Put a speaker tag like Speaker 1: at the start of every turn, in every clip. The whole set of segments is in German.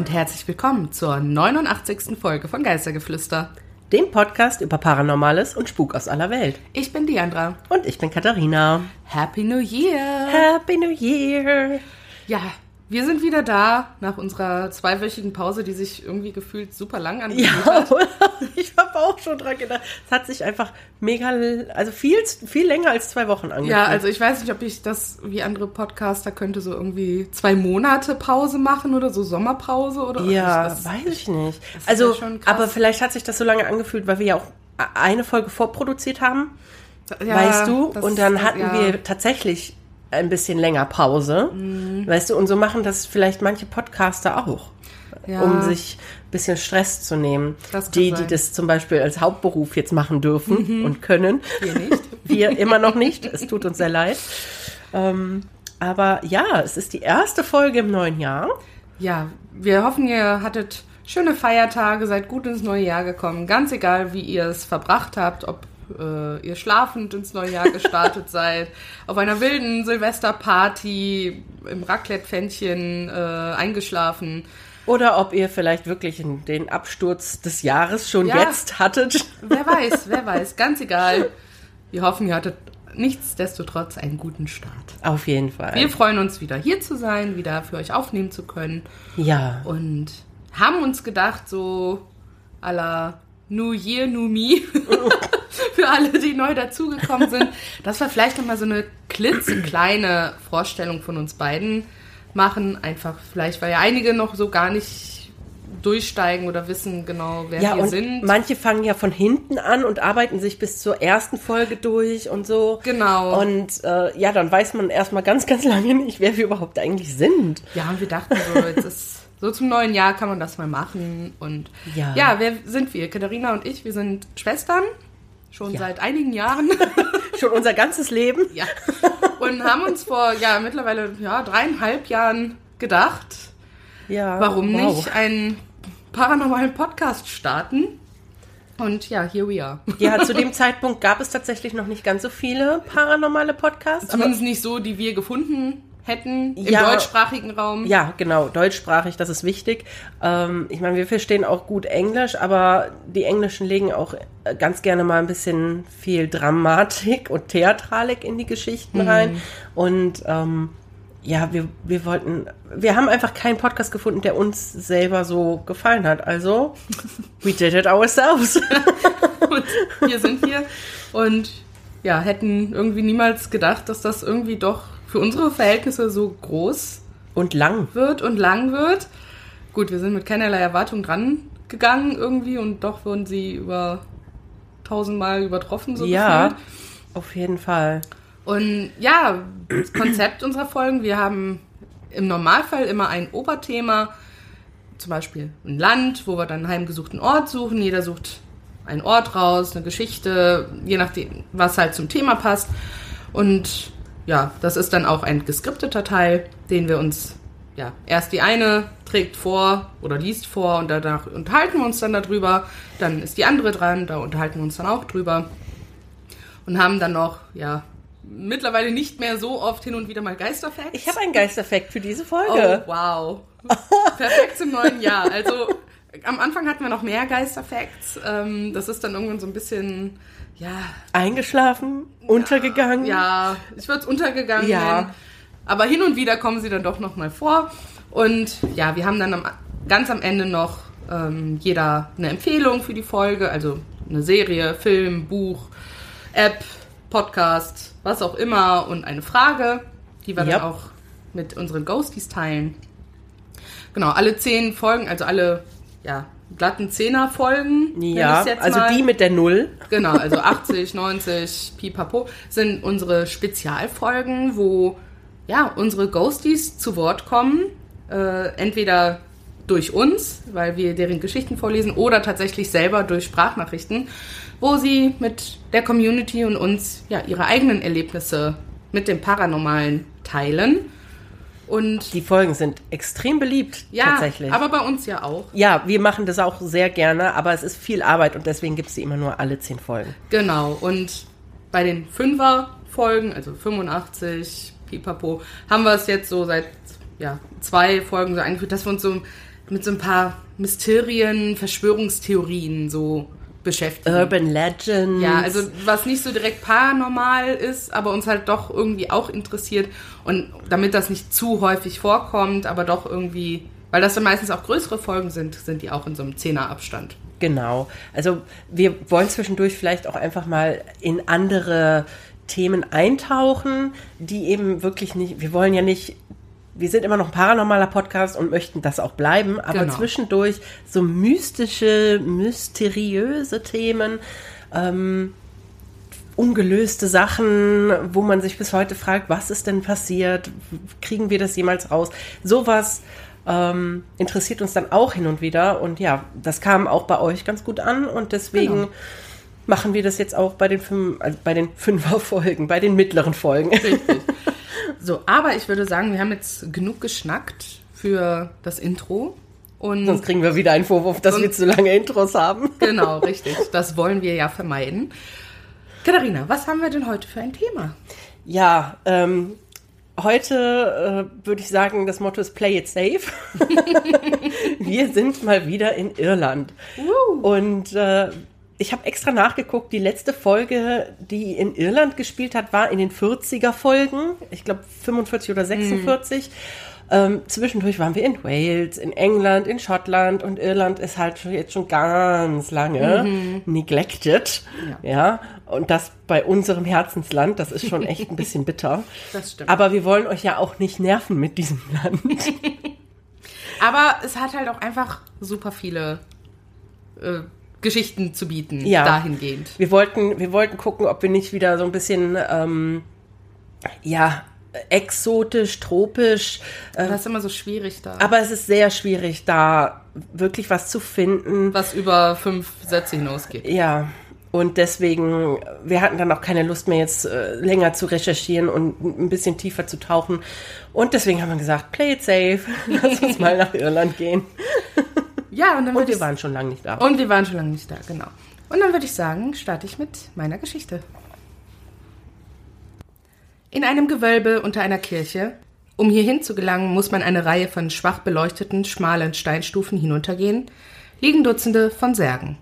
Speaker 1: Und herzlich willkommen zur 89. Folge von Geistergeflüster.
Speaker 2: dem Podcast über Paranormales und Spuk aus aller Welt.
Speaker 1: Ich bin Diandra.
Speaker 2: Und ich bin Katharina.
Speaker 1: Happy New Year!
Speaker 2: Happy New Year!
Speaker 1: Ja, wir sind wieder da nach unserer zweiwöchigen Pause, die sich irgendwie gefühlt super lang angefühlt
Speaker 2: Ja,
Speaker 1: hat.
Speaker 2: ich habe auch schon dran gedacht. Es hat sich einfach mega, also viel, viel länger als zwei Wochen angefühlt.
Speaker 1: Ja, also ich weiß nicht, ob ich das wie andere Podcaster könnte so irgendwie zwei Monate Pause machen oder so Sommerpause oder
Speaker 2: Ja,
Speaker 1: das,
Speaker 2: weiß ich nicht. Also,
Speaker 1: ja
Speaker 2: aber vielleicht hat sich das so lange angefühlt, weil wir ja auch eine Folge vorproduziert haben,
Speaker 1: ja,
Speaker 2: weißt du? Und dann hatten
Speaker 1: ja.
Speaker 2: wir tatsächlich ein bisschen länger Pause,
Speaker 1: Mhm.
Speaker 2: weißt du? Und so machen das vielleicht manche Podcaster auch,
Speaker 1: Ja.
Speaker 2: um sich ein bisschen Stress zu nehmen. Die, die
Speaker 1: sein. Mhm.
Speaker 2: das zum Beispiel als Hauptberuf jetzt machen dürfen und können.
Speaker 1: Wir nicht.
Speaker 2: Wir immer noch nicht. Es tut uns sehr leid. Ähm, aber ja, es ist die erste Folge im neuen Jahr.
Speaker 1: Ja, wir hoffen, ihr hattet schöne Feiertage, seid gut ins neue Jahr gekommen. Ganz egal, wie ihr es verbracht habt, ob äh, ihr schlafend ins neue Jahr gestartet seid, auf einer wilden Silvesterparty, im Raclette-Pfännchen äh, eingeschlafen.
Speaker 2: Oder ob ihr vielleicht wirklich in den Absturz des Jahres schon
Speaker 1: Ja.
Speaker 2: jetzt hattet.
Speaker 1: Wer weiß, wer weiß, ganz egal. Wir hoffen, ihr hattet nichtsdestotrotz einen guten Start.
Speaker 2: Auf jeden Fall.
Speaker 1: Wir freuen uns, wieder hier zu sein, wieder für euch aufnehmen zu können.
Speaker 2: ja.
Speaker 1: und haben uns gedacht, so la New Year, New Me, für alle, die neu dazugekommen sind, dass wir vielleicht nochmal so eine klitzekleine Vorstellung von uns beiden machen. Einfach vielleicht, weil ja einige noch so gar nicht durchsteigen oder wissen genau, wer
Speaker 2: Ja,
Speaker 1: wir sind.
Speaker 2: manche fangen ja von hinten an und arbeiten sich bis zur ersten Folge durch und so.
Speaker 1: Genau.
Speaker 2: Und äh, ja, dann weiß man erstmal ganz, ganz lange nicht, wer wir überhaupt eigentlich sind.
Speaker 1: Ja, und wir dachten so, jetzt ist so zum neuen Jahr kann man das mal machen. Und
Speaker 2: Ja.
Speaker 1: ja, wer sind wir? Katharina und ich, wir sind Schwestern, schon
Speaker 2: Ja.
Speaker 1: seit einigen Jahren.
Speaker 2: Schon unser ganzes Leben.
Speaker 1: ja. Und haben uns vor ja mittlerweile ja, dreieinhalb Jahren gedacht,
Speaker 2: Ja.
Speaker 1: warum
Speaker 2: wow.
Speaker 1: nicht einen paranormalen Podcast starten. Und ja, here we are.
Speaker 2: Ja, zu dem Zeitpunkt gab es tatsächlich noch nicht ganz so viele paranormale Podcasts.
Speaker 1: Zumindest nicht so, die wir gefunden hätten im
Speaker 2: Ja.
Speaker 1: deutschsprachigen Raum.
Speaker 2: Ja, genau, deutschsprachig, das ist wichtig. Ähm, ich meine, wir verstehen auch gut Englisch, aber die Englischen legen auch äh, ganz gerne mal ein bisschen viel Dramatik und Theatralik in die Geschichten rein. Und ähm, ja, wir, wir wollten, wir haben einfach keinen Podcast gefunden, der uns selber so gefallen hat. Also, we did it ourselves.
Speaker 1: Und hier sind wir. Und ja, hätten irgendwie niemals gedacht, dass das irgendwie doch für unsere Verhältnisse so groß
Speaker 2: Und lang.
Speaker 1: wird und lang wird. Gut, wir sind mit keinerlei Erwartung dran gegangen irgendwie und doch wurden sie über tausendmal übertroffen, so
Speaker 2: Ja,
Speaker 1: gefühlt.
Speaker 2: auf jeden Fall.
Speaker 1: Und ja, das Konzept unserer Folgen, wir haben im Normalfall immer ein Oberthema, zum Beispiel ein Land, wo wir dann einen heimgesuchten Ort suchen. Jeder sucht einen Ort raus, eine Geschichte, je nachdem, was halt zum Thema passt. Und ja, das ist dann auch ein geskripteter Teil, den wir uns, ja, erst die eine trägt vor oder liest vor und danach unterhalten wir uns dann darüber. Dann ist die andere dran, da unterhalten wir uns dann auch drüber und haben dann noch, ja, mittlerweile nicht mehr so oft hin und wieder mal Geisterfacts.
Speaker 2: Ich habe einen Geisteffekt für diese
Speaker 1: Oh,
Speaker 2: Folge.
Speaker 1: wow. Perfekt zum neuen Jahr. Also am Anfang hatten wir noch mehr Geisterfacts. Ähm, das ist dann irgendwann so ein bisschen, ja,
Speaker 2: Eingeschlafen, untergegangen.
Speaker 1: ja, ich würde es untergegangen
Speaker 2: Ja.
Speaker 1: nennen. Aber hin und wieder kommen sie dann doch noch mal vor. Und ja, wir haben dann am, ganz am Ende noch ähm, jeder eine Empfehlung für die Folge, also eine Serie, Film, Buch, App, Podcast, was auch immer und eine Frage, die wir
Speaker 2: Ja.
Speaker 1: dann auch mit unseren Ghosties teilen. Genau, alle zehn Folgen, also alle ja, glatten Zehner-Folgen. nenn
Speaker 2: Ja, also
Speaker 1: mal.
Speaker 2: die mit der Null.
Speaker 1: Genau, also 80, 90, pipapo sind unsere Spezialfolgen, wo ja, unsere Ghosties zu Wort kommen. Äh, entweder durch uns, weil wir deren Geschichten vorlesen, oder tatsächlich selber durch Sprachnachrichten, wo sie mit der Community und uns ja ihre eigenen Erlebnisse mit dem Paranormalen teilen. Und
Speaker 2: Die Folgen sind extrem beliebt,
Speaker 1: ja,
Speaker 2: tatsächlich.
Speaker 1: aber bei uns ja auch.
Speaker 2: ja, wir machen das auch sehr gerne, aber es ist viel Arbeit und deswegen gibt es die immer nur alle zehn Folgen.
Speaker 1: Genau, und bei den Fünfer-Folgen, also 85, pipapo, haben wir es jetzt so seit ja, zwei Folgen so eingeführt, dass wir uns so mit so ein paar Mysterien, Verschwörungstheorien so beschäftigen.
Speaker 2: Urban Legends.
Speaker 1: Ja, also was nicht so direkt paranormal ist, aber uns halt doch irgendwie auch interessiert. Und damit das nicht zu häufig vorkommt, aber doch irgendwie, weil das dann meistens auch größere Folgen sind, sind die auch in so einem Zehnerabstand.
Speaker 2: Genau. Also wir wollen zwischendurch vielleicht auch einfach mal in andere Themen eintauchen, die eben wirklich nicht, wir wollen ja nicht, wir sind immer noch ein paranormaler Podcast und möchten das auch bleiben, aber
Speaker 1: Genau.
Speaker 2: zwischendurch so mystische, mysteriöse Themen, ähm, ungelöste Sachen, wo man sich bis heute fragt, was ist denn passiert? Kriegen wir das jemals raus? Sowas ähm, interessiert uns dann auch hin und wieder. Und ja, das kam auch bei euch ganz gut an und deswegen
Speaker 1: Genau.
Speaker 2: machen wir das jetzt auch bei den fünf, also bei den Fünfer-Folgen, bei den mittleren Folgen.
Speaker 1: Richtig. So, aber ich würde sagen, wir haben jetzt genug geschnackt für das Intro. Und
Speaker 2: Sonst kriegen wir wieder einen Vorwurf, dass wir zu lange Intros haben.
Speaker 1: genau, richtig. Das wollen wir ja vermeiden. Katharina, was haben wir denn heute für ein Thema?
Speaker 2: Ja, ähm, heute äh, würde ich sagen, das Motto ist Play it safe. wir sind mal wieder in Irland. Und äh, ich habe extra nachgeguckt, die letzte Folge, die in Irland gespielt hat, war in den 40er Folgen. Ich glaube 45 oder 46. Ähm, zwischendurch waren wir in Wales, in England, in Schottland und Irland ist halt jetzt schon ganz lange neglected. Ja. und das bei unserem Herzensland, das ist schon echt ein bisschen bitter.
Speaker 1: Das stimmt.
Speaker 2: Aber wir wollen euch ja auch nicht nerven mit diesem Land.
Speaker 1: Aber es hat halt auch einfach super viele äh, Geschichten zu bieten,
Speaker 2: Ja.
Speaker 1: dahingehend.
Speaker 2: Wir wollten, wir wollten gucken, ob wir nicht wieder so ein bisschen, ähm, ja, exotisch, tropisch. Äh,
Speaker 1: Das ist immer so schwierig da.
Speaker 2: aber es ist sehr schwierig, da wirklich was zu finden.
Speaker 1: was über fünf Sätze hinausgeht.
Speaker 2: Ja. Und deswegen, wir hatten dann auch keine Lust mehr, jetzt äh, länger zu recherchieren und ein bisschen tiefer zu tauchen. Und deswegen haben wir gesagt, play it safe. Lass uns mal nach Irland gehen.
Speaker 1: Ja, und dann
Speaker 2: Und wir
Speaker 1: ich
Speaker 2: waren schon lange nicht da.
Speaker 1: Und wir waren schon lange nicht da, genau. Und dann würde ich sagen, starte ich mit meiner Geschichte. In einem Gewölbe unter einer Kirche. Um hierhin zu gelangen, muss man eine Reihe von schwach beleuchteten, schmalen Steinstufen hinuntergehen, liegen Dutzende von Särgen.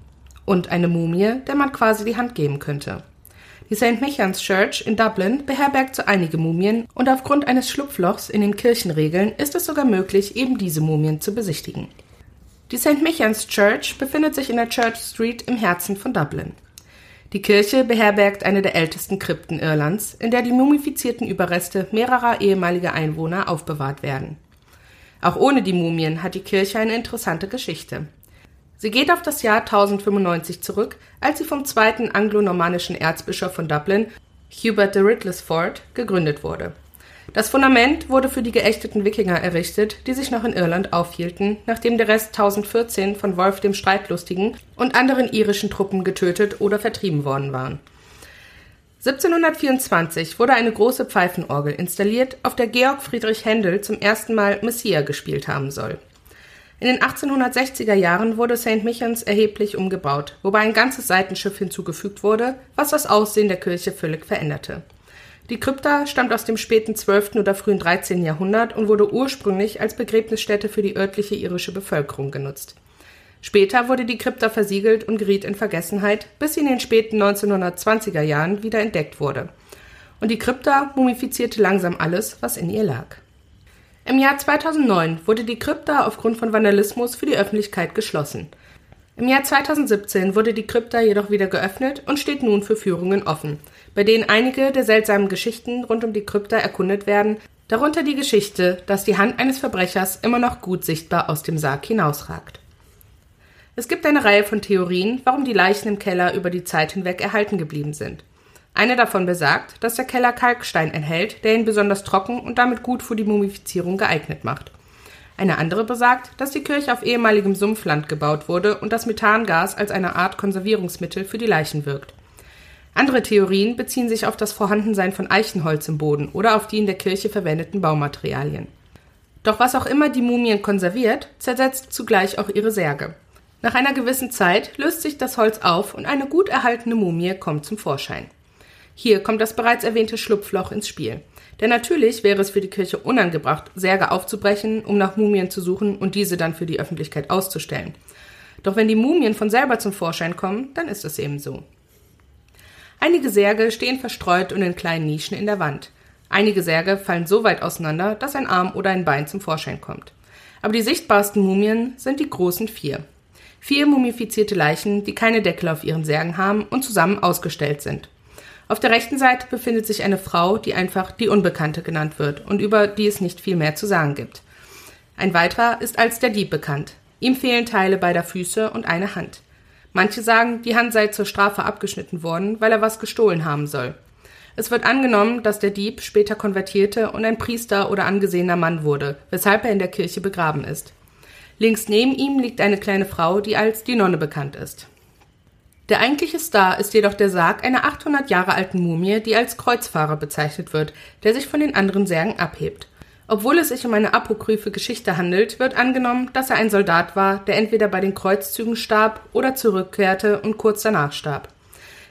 Speaker 1: Und eine Mumie, der man quasi die Hand geben könnte. Die St. Michans Church in Dublin beherbergt so einige Mumien und aufgrund eines Schlupflochs in den Kirchenregeln ist es sogar möglich, eben diese Mumien zu besichtigen. Die St. Michans Church befindet sich in der Church Street im Herzen von Dublin. Die Kirche beherbergt eine der ältesten Krypten Irlands, in der die mumifizierten Überreste mehrerer ehemaliger Einwohner aufbewahrt werden. Auch ohne die Mumien hat die Kirche eine interessante Geschichte. Sie geht auf das Jahr 1095 zurück, als sie vom zweiten anglo-normannischen Erzbischof von Dublin, Hubert de Riddlesford, gegründet wurde. Das Fundament wurde für die geächteten Wikinger errichtet, die sich noch in Irland aufhielten, nachdem der Rest 1014 von Wolf dem Streitlustigen und anderen irischen Truppen getötet oder vertrieben worden waren. 1724 wurde eine große Pfeifenorgel installiert, auf der Georg Friedrich Händel zum ersten Mal Messiah gespielt haben soll. In den 1860er Jahren wurde St. Michans erheblich umgebaut, wobei ein ganzes Seitenschiff hinzugefügt wurde, was das Aussehen der Kirche völlig veränderte. Die Krypta stammt aus dem späten 12. oder frühen 13. Jahrhundert und wurde ursprünglich als Begräbnisstätte für die örtliche irische Bevölkerung genutzt. Später wurde die Krypta versiegelt und geriet in Vergessenheit, bis sie in den späten 1920er Jahren wieder entdeckt wurde. Und die Krypta mumifizierte langsam alles, was in ihr lag. Im Jahr 2009 wurde die Krypta aufgrund von Vandalismus für die Öffentlichkeit geschlossen. Im Jahr 2017 wurde die Krypta jedoch wieder geöffnet und steht nun für Führungen offen, bei denen einige der seltsamen Geschichten rund um die Krypta erkundet werden, Darunter die Geschichte, dass die Hand eines Verbrechers immer noch gut sichtbar aus dem Sarg hinausragt. Es gibt eine Reihe von Theorien, warum die Leichen im Keller über die Zeit hinweg erhalten geblieben sind. Eine davon besagt, dass der Keller Kalkstein enthält, der ihn besonders trocken und damit gut für die Mumifizierung geeignet macht. Eine andere besagt, dass die Kirche auf ehemaligem Sumpfland gebaut wurde und das Methangas als eine Art Konservierungsmittel für die Leichen wirkt. Andere Theorien beziehen sich auf das Vorhandensein von Eichenholz im Boden oder auf die in der Kirche verwendeten Baumaterialien. Doch was auch immer die Mumien konserviert, zersetzt zugleich auch ihre Särge. Nach einer gewissen Zeit löst sich das Holz auf und eine gut erhaltene Mumie kommt zum Vorschein. Hier kommt das bereits erwähnte Schlupfloch ins Spiel. Denn natürlich wäre es für die Kirche unangebracht, Särge aufzubrechen, um nach Mumien zu suchen und diese dann für die Öffentlichkeit auszustellen. Doch wenn die Mumien von selber zum Vorschein kommen, dann ist es eben so. Einige Särge stehen verstreut und in kleinen Nischen in der Wand. Einige Särge fallen so weit auseinander, dass ein Arm oder ein Bein zum Vorschein kommt. Aber die sichtbarsten Mumien sind die großen vier. Vier mumifizierte Leichen, die keine Deckel auf ihren Särgen haben und zusammen ausgestellt sind. Auf der rechten Seite befindet sich eine Frau, die einfach die Unbekannte genannt wird und über die es nicht viel mehr zu sagen gibt. Ein weiterer ist als der Dieb bekannt. Ihm fehlen Teile beider Füße und eine Hand. Manche sagen, die Hand sei zur Strafe abgeschnitten worden, weil er was gestohlen haben soll. Es wird angenommen, dass der Dieb später konvertierte und ein Priester oder angesehener Mann wurde, weshalb er in der Kirche begraben ist. Links neben ihm liegt eine kleine Frau, die als die Nonne bekannt ist. Der eigentliche Star ist jedoch der Sarg einer 800 Jahre alten Mumie, die als Kreuzfahrer bezeichnet wird, der sich von den anderen Särgen abhebt. Obwohl es sich um eine apokryphe Geschichte handelt, wird angenommen, dass er ein Soldat war, der entweder bei den Kreuzzügen starb oder zurückkehrte und kurz danach starb.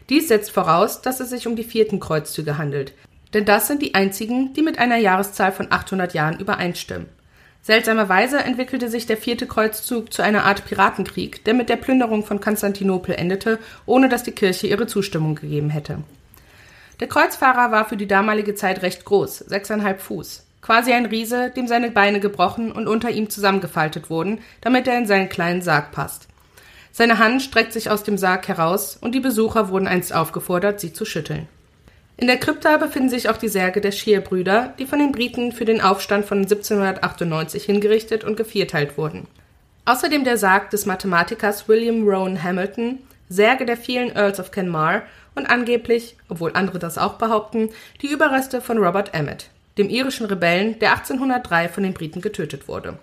Speaker 1: Dies setzt voraus, dass es sich um die vierten Kreuzzüge handelt, denn das sind die einzigen, die mit einer Jahreszahl von 800 Jahren übereinstimmen. Seltsamerweise entwickelte sich der vierte Kreuzzug zu einer Art Piratenkrieg, der mit der Plünderung von Konstantinopel endete, ohne dass die Kirche ihre Zustimmung gegeben hätte. Der Kreuzfahrer war für die damalige Zeit recht groß, sechseinhalb Fuß. Quasi ein Riese, dem seine Beine gebrochen und unter ihm zusammengefaltet wurden, damit er in seinen kleinen Sarg passt. Seine Hand streckt sich aus dem Sarg heraus und die Besucher wurden einst aufgefordert, sie zu schütteln. In der Krypta befinden sich auch die Särge der Scheer-Brüder, die von den Briten für den Aufstand von 1798 hingerichtet und gevierteilt wurden. Außerdem der Sarg des Mathematikers William Rowan Hamilton, Särge der vielen Earls of Kenmare und angeblich, obwohl andere das auch behaupten, die Überreste von Robert Emmet, dem irischen Rebellen, der 1803 von den Briten getötet wurde.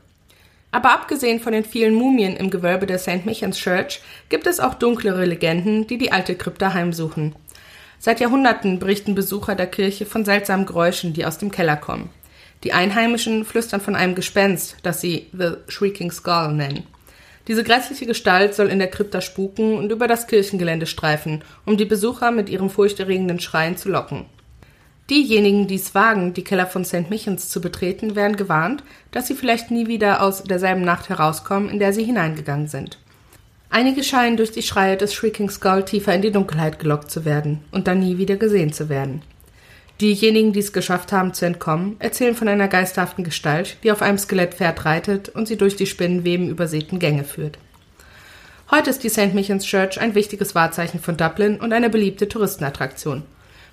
Speaker 1: Aber abgesehen von den vielen Mumien im Gewölbe der St. Michans Church gibt es auch dunklere Legenden, die die alte Krypta heimsuchen. Seit Jahrhunderten berichten Besucher der Kirche von seltsamen Geräuschen, die aus dem Keller kommen. Die Einheimischen flüstern von einem Gespenst, das sie The Shrieking Skull nennen. Diese grässliche Gestalt soll in der Krypta spuken und über das Kirchengelände streifen, um die Besucher mit ihrem furchterregenden Schreien zu locken. Diejenigen, die es wagen, die Keller von St. Michens zu betreten, werden gewarnt, dass sie vielleicht nie wieder aus derselben Nacht herauskommen, in der sie hineingegangen sind. Einige scheinen durch die Schreie des Shrieking Skull tiefer in die Dunkelheit gelockt zu werden und dann nie wieder gesehen zu werden. Diejenigen, die es geschafft haben zu entkommen, erzählen von einer geisterhaften Gestalt, die auf einem Skelettpferd reitet und sie durch die Spinnenweben übersäten Gänge führt. Heute ist die St. Michans Church ein wichtiges Wahrzeichen von Dublin und eine beliebte Touristenattraktion.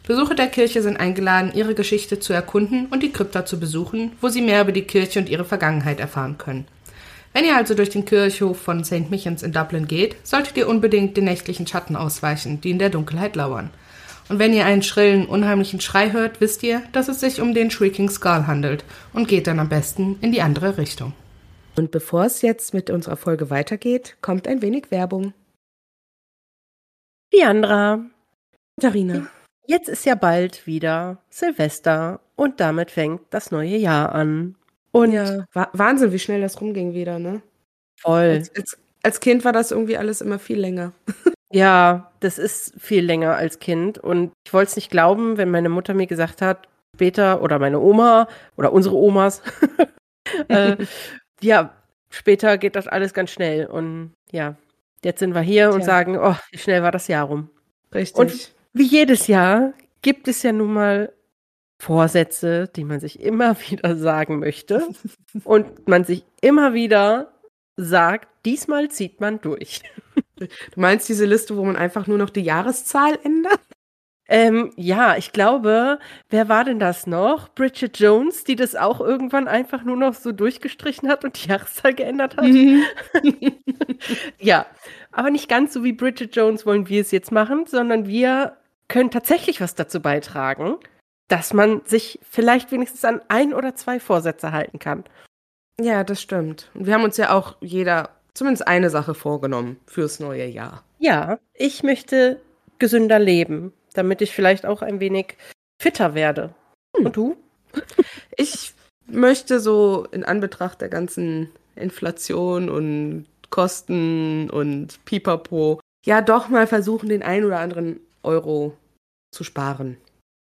Speaker 1: Besucher der Kirche sind eingeladen, ihre Geschichte zu erkunden und die Krypta zu besuchen, wo sie mehr über die Kirche und ihre Vergangenheit erfahren können. Wenn ihr also durch den Kirchhof von St. Michans in Dublin geht, solltet ihr unbedingt den nächtlichen Schatten ausweichen, die in der Dunkelheit lauern. Und wenn ihr einen schrillen, unheimlichen Schrei hört, wisst ihr, dass es sich um den Shrieking Skull handelt und geht dann am besten in die andere Richtung. Und bevor es jetzt mit unserer Folge weitergeht, kommt ein wenig Werbung.
Speaker 2: Diandra.
Speaker 1: Katharina.
Speaker 2: Jetzt ist ja bald wieder Silvester und damit fängt das neue Jahr an.
Speaker 1: Und ja, Wahnsinn, wie schnell das rumging wieder, ne?
Speaker 2: Voll.
Speaker 1: Als, als, als Kind war das irgendwie alles immer viel länger.
Speaker 2: ja, das ist viel länger als Kind. Und ich wollte es nicht glauben, wenn meine Mutter mir gesagt hat, später, oder meine Oma oder unsere Omas, äh, ja, später geht das alles ganz schnell. Und ja, jetzt sind wir hier Tja. und sagen, oh, wie schnell war das Jahr rum.
Speaker 1: Richtig.
Speaker 2: Und wie jedes Jahr gibt es ja nun mal Vorsätze, die man sich immer wieder sagen möchte und man sich immer wieder sagt, diesmal zieht man durch.
Speaker 1: Du meinst diese Liste, wo man einfach nur noch die Jahreszahl ändert?
Speaker 2: Ähm, ja, ich glaube, wer war denn das noch? Bridget Jones, die das auch irgendwann einfach nur noch so durchgestrichen hat und die Jahreszahl geändert hat.
Speaker 1: Mhm.
Speaker 2: ja, aber nicht ganz so wie Bridget Jones wollen wir es jetzt machen, sondern wir können tatsächlich was dazu beitragen, dass man sich vielleicht wenigstens an ein oder zwei Vorsätze halten kann.
Speaker 1: Ja, das stimmt. Und wir haben uns ja auch jeder zumindest eine Sache vorgenommen fürs neue Jahr.
Speaker 2: Ja, ich möchte gesünder leben, damit ich vielleicht auch ein wenig fitter werde.
Speaker 1: Hm.
Speaker 2: Und du?
Speaker 1: Ich möchte so in Anbetracht der ganzen Inflation und Kosten und Pipapo ja doch mal versuchen, den ein oder anderen Euro zu sparen.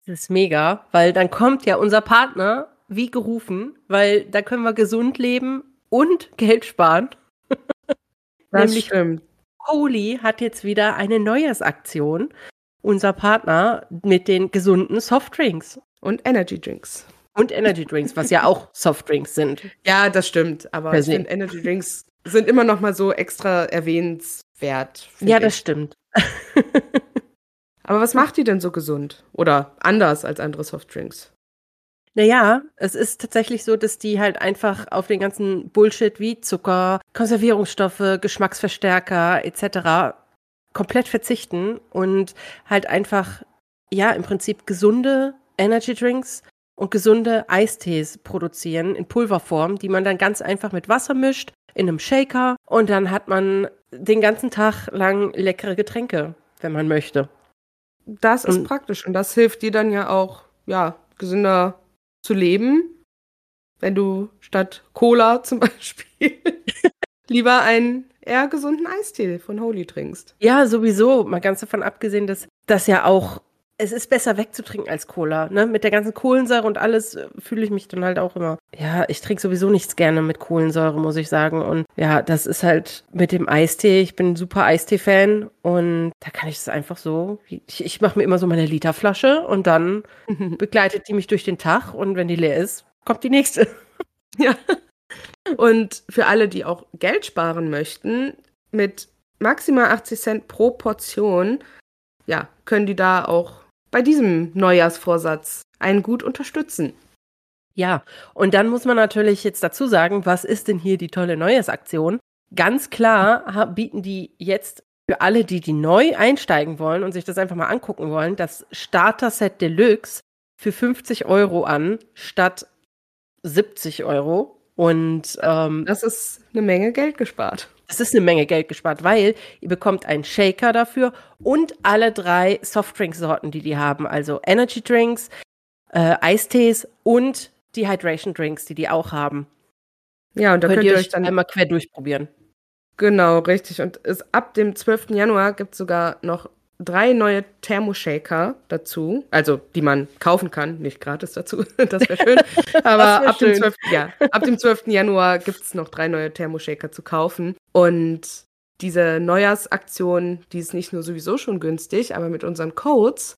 Speaker 2: Das ist mega, weil dann kommt ja unser Partner wie gerufen, weil da können wir gesund leben und Geld sparen.
Speaker 1: Das
Speaker 2: Nämlich
Speaker 1: stimmt.
Speaker 2: Holy hat jetzt wieder eine Neujahrsaktion. Unser Partner mit den gesunden Softdrinks
Speaker 1: Und Energy Drinks.
Speaker 2: und Energy Drinks, was ja auch Softdrinks sind.
Speaker 1: Ja, das stimmt. Aber finde, Energy Drinks sind immer noch mal so extra erwähnenswert. find
Speaker 2: Ja,
Speaker 1: ich.
Speaker 2: das stimmt.
Speaker 1: Aber was macht die denn so gesund? Oder anders als andere Softdrinks?
Speaker 2: Naja, es ist tatsächlich so, dass die halt einfach auf den ganzen Bullshit wie Zucker, Konservierungsstoffe, Geschmacksverstärker etc. komplett verzichten und halt einfach, ja, im Prinzip gesunde Energy Drinks und gesunde Eistees produzieren in Pulverform, die man dann ganz einfach mit Wasser mischt, in einem Shaker und dann hat man den ganzen Tag lang leckere Getränke, wenn man möchte.
Speaker 1: Das ist
Speaker 2: Und-
Speaker 1: praktisch. Und das hilft dir dann ja auch, ja, gesünder zu leben. Wenn du statt Cola zum Beispiel lieber einen eher gesunden Eistee von Holy trinkst.
Speaker 2: Ja, sowieso. Mal ganz davon abgesehen, dass das ja auch, es ist besser wegzutrinken als Cola. Ne? Mit der ganzen Kohlensäure und alles äh, fühle ich mich dann halt auch immer. Ja, ich trinke sowieso nichts gerne mit Kohlensäure, muss ich sagen. Und ja, das ist halt mit dem Eistee. Ich bin ein super Eistee-Fan und da kann ich es einfach so. Ich, ich mache mir immer so meine Literflasche und dann begleitet die mich durch den Tag und wenn die leer ist, kommt die nächste.
Speaker 1: Ja. Und für alle, die auch Geld sparen möchten, mit maximal 80 Cent pro Portion, ja, können die da auch bei diesem Neujahrsvorsatz einen gut unterstützen.
Speaker 2: Ja, und dann muss man natürlich jetzt dazu sagen, was ist denn hier die tolle Neujahrsaktion? Ganz klar bieten die jetzt für alle, die die neu einsteigen wollen und sich das einfach mal angucken wollen, das Starter-Set Deluxe für 50 Euro an, statt 70 Euro. Und ähm,
Speaker 1: Das ist eine Menge Geld gespart.
Speaker 2: Es ist eine Menge Geld gespart, weil ihr bekommt einen Shaker dafür und alle drei Softdrink-Sorten, die die haben. Also Energy Drinks, äh, Eistees und die Hydration Drinks, die die auch haben.
Speaker 1: Ja, und da
Speaker 2: könnt, ihr euch dann einmal quer durchprobieren.
Speaker 1: Genau, richtig. Und es, ab dem 12. Januar gibt es sogar noch drei neue Thermoshaker dazu. Also, die man kaufen kann, nicht gratis dazu. Das wäre schön. Aber
Speaker 2: wär
Speaker 1: ab, dem
Speaker 2: schön.
Speaker 1: 12. Ja, ab dem 12. Januar gibt es noch drei neue Thermoshaker zu kaufen. Und diese Neujahrsaktion, die ist nicht nur sowieso schon günstig, aber mit unseren Codes,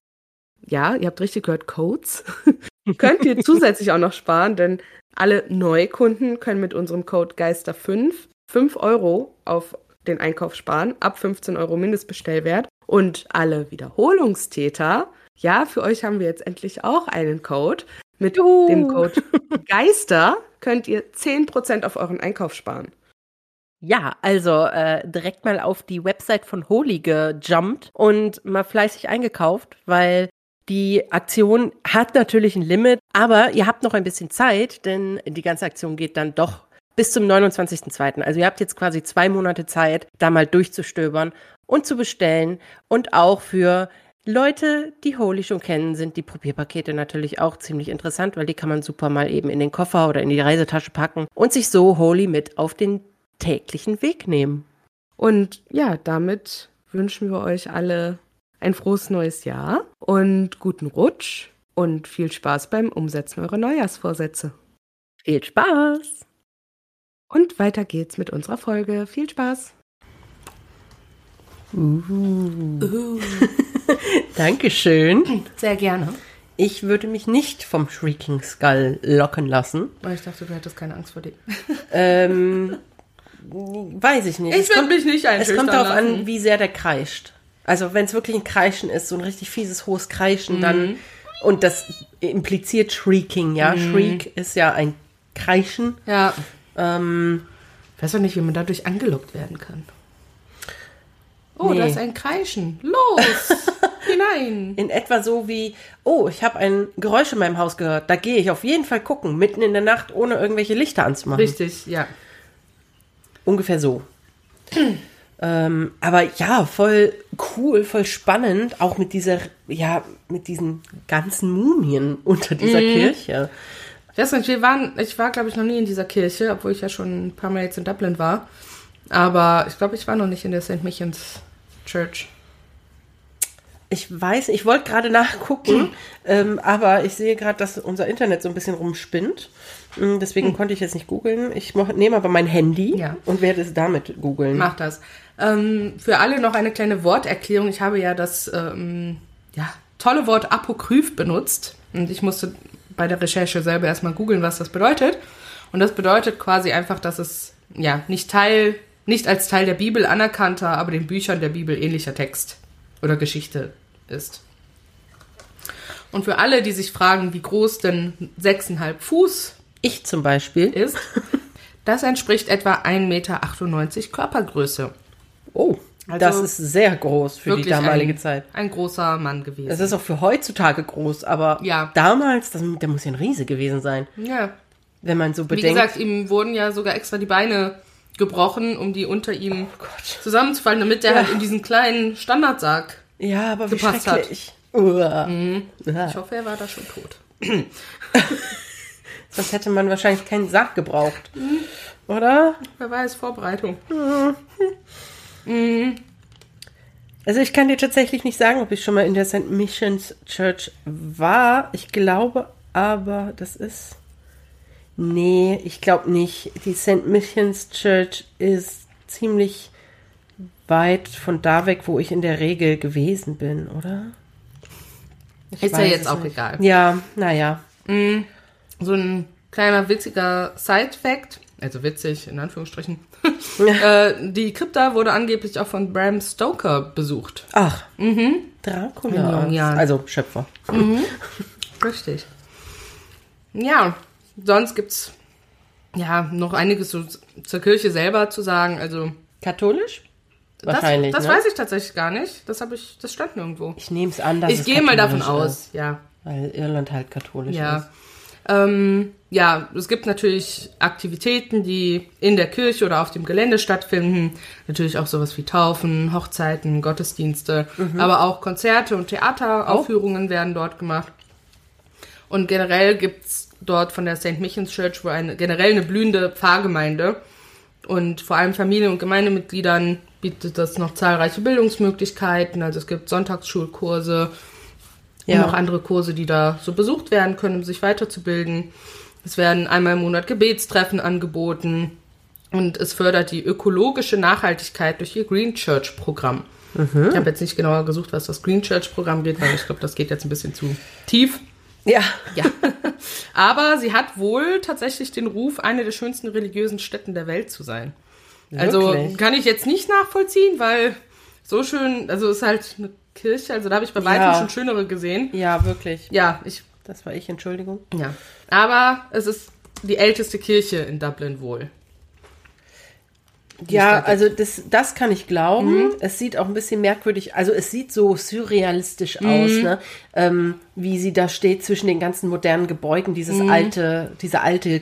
Speaker 1: ja, ihr habt richtig gehört, Codes, könnt ihr zusätzlich auch noch sparen, denn alle Neukunden können mit unserem Code Geister5 5 Euro auf den Einkauf sparen, ab 15 Euro Mindestbestellwert. Und alle Wiederholungstäter, ja, für euch haben wir jetzt endlich auch einen Code. Mit
Speaker 2: Juhu.
Speaker 1: dem Code Geister könnt ihr 10% auf euren Einkauf sparen.
Speaker 2: Ja, also äh, direkt mal auf die Website von Holy gejumpt und mal fleißig eingekauft, weil die Aktion hat natürlich ein Limit, aber ihr habt noch ein bisschen Zeit, denn die ganze Aktion geht dann doch bis zum 29.02. Also ihr habt jetzt quasi zwei Monate Zeit, da mal durchzustöbern und zu bestellen. Und auch für Leute, die Holy schon kennen, sind die Probierpakete natürlich auch ziemlich interessant, weil die kann man super mal eben in den Koffer oder in die Reisetasche packen und sich so Holy mit auf den täglichen Weg nehmen.
Speaker 1: Und ja, damit wünschen wir euch alle ein frohes neues Jahr und guten Rutsch und viel Spaß beim Umsetzen eurer Neujahrsvorsätze.
Speaker 2: Viel Spaß!
Speaker 1: Und weiter geht's mit unserer Folge. Viel Spaß!
Speaker 2: Dankeschön.
Speaker 1: Sehr gerne.
Speaker 2: Ich würde mich nicht vom Shrieking Skull locken lassen.
Speaker 1: Ich dachte, du hättest keine Angst vor dem.
Speaker 2: Ähm, weiß ich nicht.
Speaker 1: Ich
Speaker 2: Es
Speaker 1: würd
Speaker 2: kommt-
Speaker 1: mich nicht
Speaker 2: Es kommt
Speaker 1: einschüchtern
Speaker 2: darauf an, wie sehr der kreischt. Also wenn es wirklich ein Kreischen ist, so ein richtig fieses, hohes Kreischen, dann, und das impliziert Shrieking, ja. Shriek ist ja ein Kreischen.
Speaker 1: Ja. Ähm, ich weiß auch nicht, wie man dadurch angelockt werden kann. Oh,
Speaker 2: Nee.
Speaker 1: da ist ein Kreischen. Los! Hinein!
Speaker 2: In etwa so wie, oh, ich habe ein Geräusch in meinem Haus gehört, da gehe ich auf jeden Fall gucken, mitten in der Nacht, ohne irgendwelche Lichter anzumachen.
Speaker 1: Richtig, ja.
Speaker 2: Ungefähr so. ähm, aber ja, voll cool, voll spannend, auch mit dieser, ja, mit diesen ganzen Mumien unter dieser Kirche.
Speaker 1: Ich weiß nicht, wir waren, ich war glaube ich noch nie in dieser Kirche, obwohl ich ja schon ein paar Mal jetzt in Dublin war. Aber ich glaube, ich war noch nicht in der St. Michens Church.
Speaker 2: Ich weiß, ich wollte gerade nachgucken, ähm, aber ich sehe gerade, dass unser Internet so ein bisschen rumspinnt. Mm, Deswegen konnte ich jetzt nicht googeln. Ich nehme aber mein Handy
Speaker 1: Ja.
Speaker 2: und werde es damit googeln.
Speaker 1: Mach das. Ähm, für alle noch eine kleine Worterklärung. Ich habe ja das ähm, ja, tolle Wort Apokryph benutzt. Und ich musste bei der Recherche selber erstmal googeln, was das bedeutet. Und das bedeutet quasi einfach, dass es ja nicht Teil, nicht als Teil der Bibel anerkannter, aber den Büchern der Bibel ähnlicher Text oder Geschichte ist. Und für alle, die sich fragen, wie groß denn 6,5 Fuß
Speaker 2: Ich zum Beispiel.
Speaker 1: ist, das entspricht etwa 1,98 Meter Körpergröße.
Speaker 2: Oh,
Speaker 1: Also
Speaker 2: das ist sehr groß für die damalige
Speaker 1: ein,
Speaker 2: Zeit.
Speaker 1: Ein großer Mann gewesen.
Speaker 2: Es ist auch für heutzutage groß, aber
Speaker 1: Ja.
Speaker 2: damals, das, der muss ja ein Riese gewesen sein,
Speaker 1: ja.
Speaker 2: wenn man so
Speaker 1: Wie
Speaker 2: bedenkt.
Speaker 1: gesagt, ihm wurden ja sogar extra die Beine gebrochen, um die unter ihm
Speaker 2: Oh
Speaker 1: zusammenzufallen, damit der
Speaker 2: Ja.
Speaker 1: halt in diesen kleinen Standardsarg.
Speaker 2: Ja, aber wie
Speaker 1: gepasst hat.
Speaker 2: Uah. Ja.
Speaker 1: Ich hoffe, er war da schon tot.
Speaker 2: Sonst hätte man wahrscheinlich keinen Sarg gebraucht.
Speaker 1: Mhm.
Speaker 2: Oder?
Speaker 1: Wer weiß, Vorbereitung.
Speaker 2: Also ich kann dir tatsächlich nicht sagen, ob ich schon mal in der St. Missions Church war. Ich glaube aber, das ist... Nee, ich glaube nicht. Die St. Missions Church ist ziemlich weit von da weg, wo ich in der Regel gewesen bin, oder? Ich
Speaker 1: Ist ja jetzt auch
Speaker 2: nicht.
Speaker 1: egal.
Speaker 2: Ja, naja.
Speaker 1: So ein kleiner witziger Side-Fact, also witzig in Anführungsstrichen. äh, die Krypta wurde angeblich auch von Bram Stoker besucht.
Speaker 2: Ach,
Speaker 1: In
Speaker 2: Dracula.
Speaker 1: Jahren.
Speaker 2: Also Schöpfer.
Speaker 1: Richtig. Ja, sonst gibt's ja noch einiges so zur Kirche selber zu sagen. Also
Speaker 2: Katholisch?
Speaker 1: das,
Speaker 2: Wahrscheinlich.
Speaker 1: das
Speaker 2: ne?
Speaker 1: weiß ich tatsächlich gar nicht. Das habe ich, das stand nirgendwo.
Speaker 2: Ich nehme es an, dass
Speaker 1: Ich gehe mal davon
Speaker 2: katholisch
Speaker 1: aus,
Speaker 2: Ist,
Speaker 1: ja.
Speaker 2: weil Irland halt katholisch
Speaker 1: Ja.
Speaker 2: ist.
Speaker 1: Ähm, ja, es gibt natürlich Aktivitäten, die in der Kirche oder auf dem Gelände stattfinden. Natürlich auch sowas wie Taufen, Hochzeiten, Gottesdienste, aber auch Konzerte und Theateraufführungen werden dort gemacht. Und generell gibt's dort von der St. Michens Church wohl eine, generell eine blühende Pfarrgemeinde. Und vor allem Familien- und Gemeindemitgliedern bietet das noch zahlreiche Bildungsmöglichkeiten. Also es gibt Sonntagsschulkurse, und noch andere Kurse, die da so besucht werden können, um sich weiterzubilden. Es werden einmal im Monat Gebetstreffen angeboten und es fördert die ökologische Nachhaltigkeit durch ihr Green Church Programm. Ich habe jetzt nicht genauer gesucht, was das Green Church Programm geht, weil ich glaube, das geht jetzt ein bisschen zu tief.
Speaker 2: Ja.
Speaker 1: Ja. Aber sie hat wohl tatsächlich den Ruf, eine der schönsten religiösen Städten der Welt zu sein. Also
Speaker 2: Wirklich?
Speaker 1: kann ich jetzt nicht nachvollziehen, weil so schön, also es ist halt eine Kirche, also da habe ich bei weitem
Speaker 2: Ja.
Speaker 1: schon schönere gesehen.
Speaker 2: Ja, wirklich.
Speaker 1: Ja, ich,
Speaker 2: Das war ich, Entschuldigung.
Speaker 1: ja. Aber es ist die älteste Kirche in Dublin wohl.
Speaker 2: Ja, also das, das kann ich glauben. Es sieht auch ein bisschen merkwürdig, also es sieht so surrealistisch aus, ne? Ähm, wie sie da steht zwischen den ganzen modernen Gebäuden, dieses alte, diese alte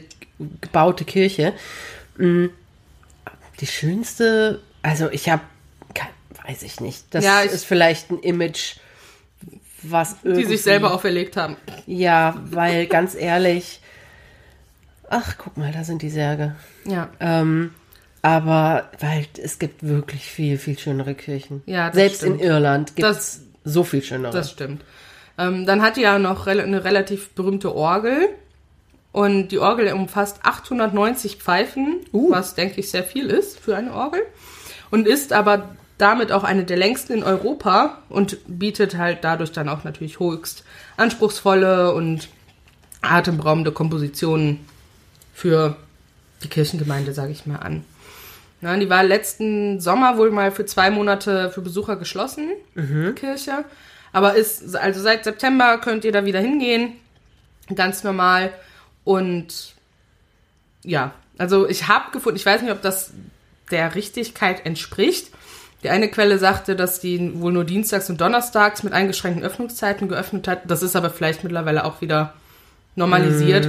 Speaker 2: gebaute Kirche. Mm, Die schönste, also ich habe, weiß ich nicht. Das
Speaker 1: Ja, ich-
Speaker 2: ist vielleicht ein Image, was
Speaker 1: Die
Speaker 2: irgendwie,
Speaker 1: sich selber auferlegt haben.
Speaker 2: Ja, weil ganz ehrlich, ach, guck mal, da sind die Särge.
Speaker 1: Ja.
Speaker 2: Ähm, aber weil es gibt wirklich viel, viel schönere Kirchen.
Speaker 1: Ja, das
Speaker 2: Selbst
Speaker 1: stimmt.
Speaker 2: in Irland gibt es so viel schönere.
Speaker 1: Das stimmt. Ähm, dann hat die ja noch eine relativ berühmte Orgel. Und die Orgel umfasst 890 Pfeifen,
Speaker 2: Uh.
Speaker 1: was, denke ich, sehr viel ist für eine Orgel. Und ist aber damit auch eine der längsten in Europa und bietet halt dadurch dann auch natürlich höchst anspruchsvolle und atemberaubende Kompositionen für die Kirchengemeinde, sage ich mal, an. Ja, die war letzten Sommer wohl mal für zwei Monate für Besucher geschlossen, die Kirche. Aber ist, also seit September könnt ihr da wieder hingehen. Ganz normal. Und ja, also ich habe gefunden, ich weiß nicht, ob das der Richtigkeit entspricht. Die eine Quelle sagte, dass die wohl nur dienstags und donnerstags mit eingeschränkten Öffnungszeiten geöffnet hat. Das ist aber vielleicht mittlerweile auch wieder normalisiert.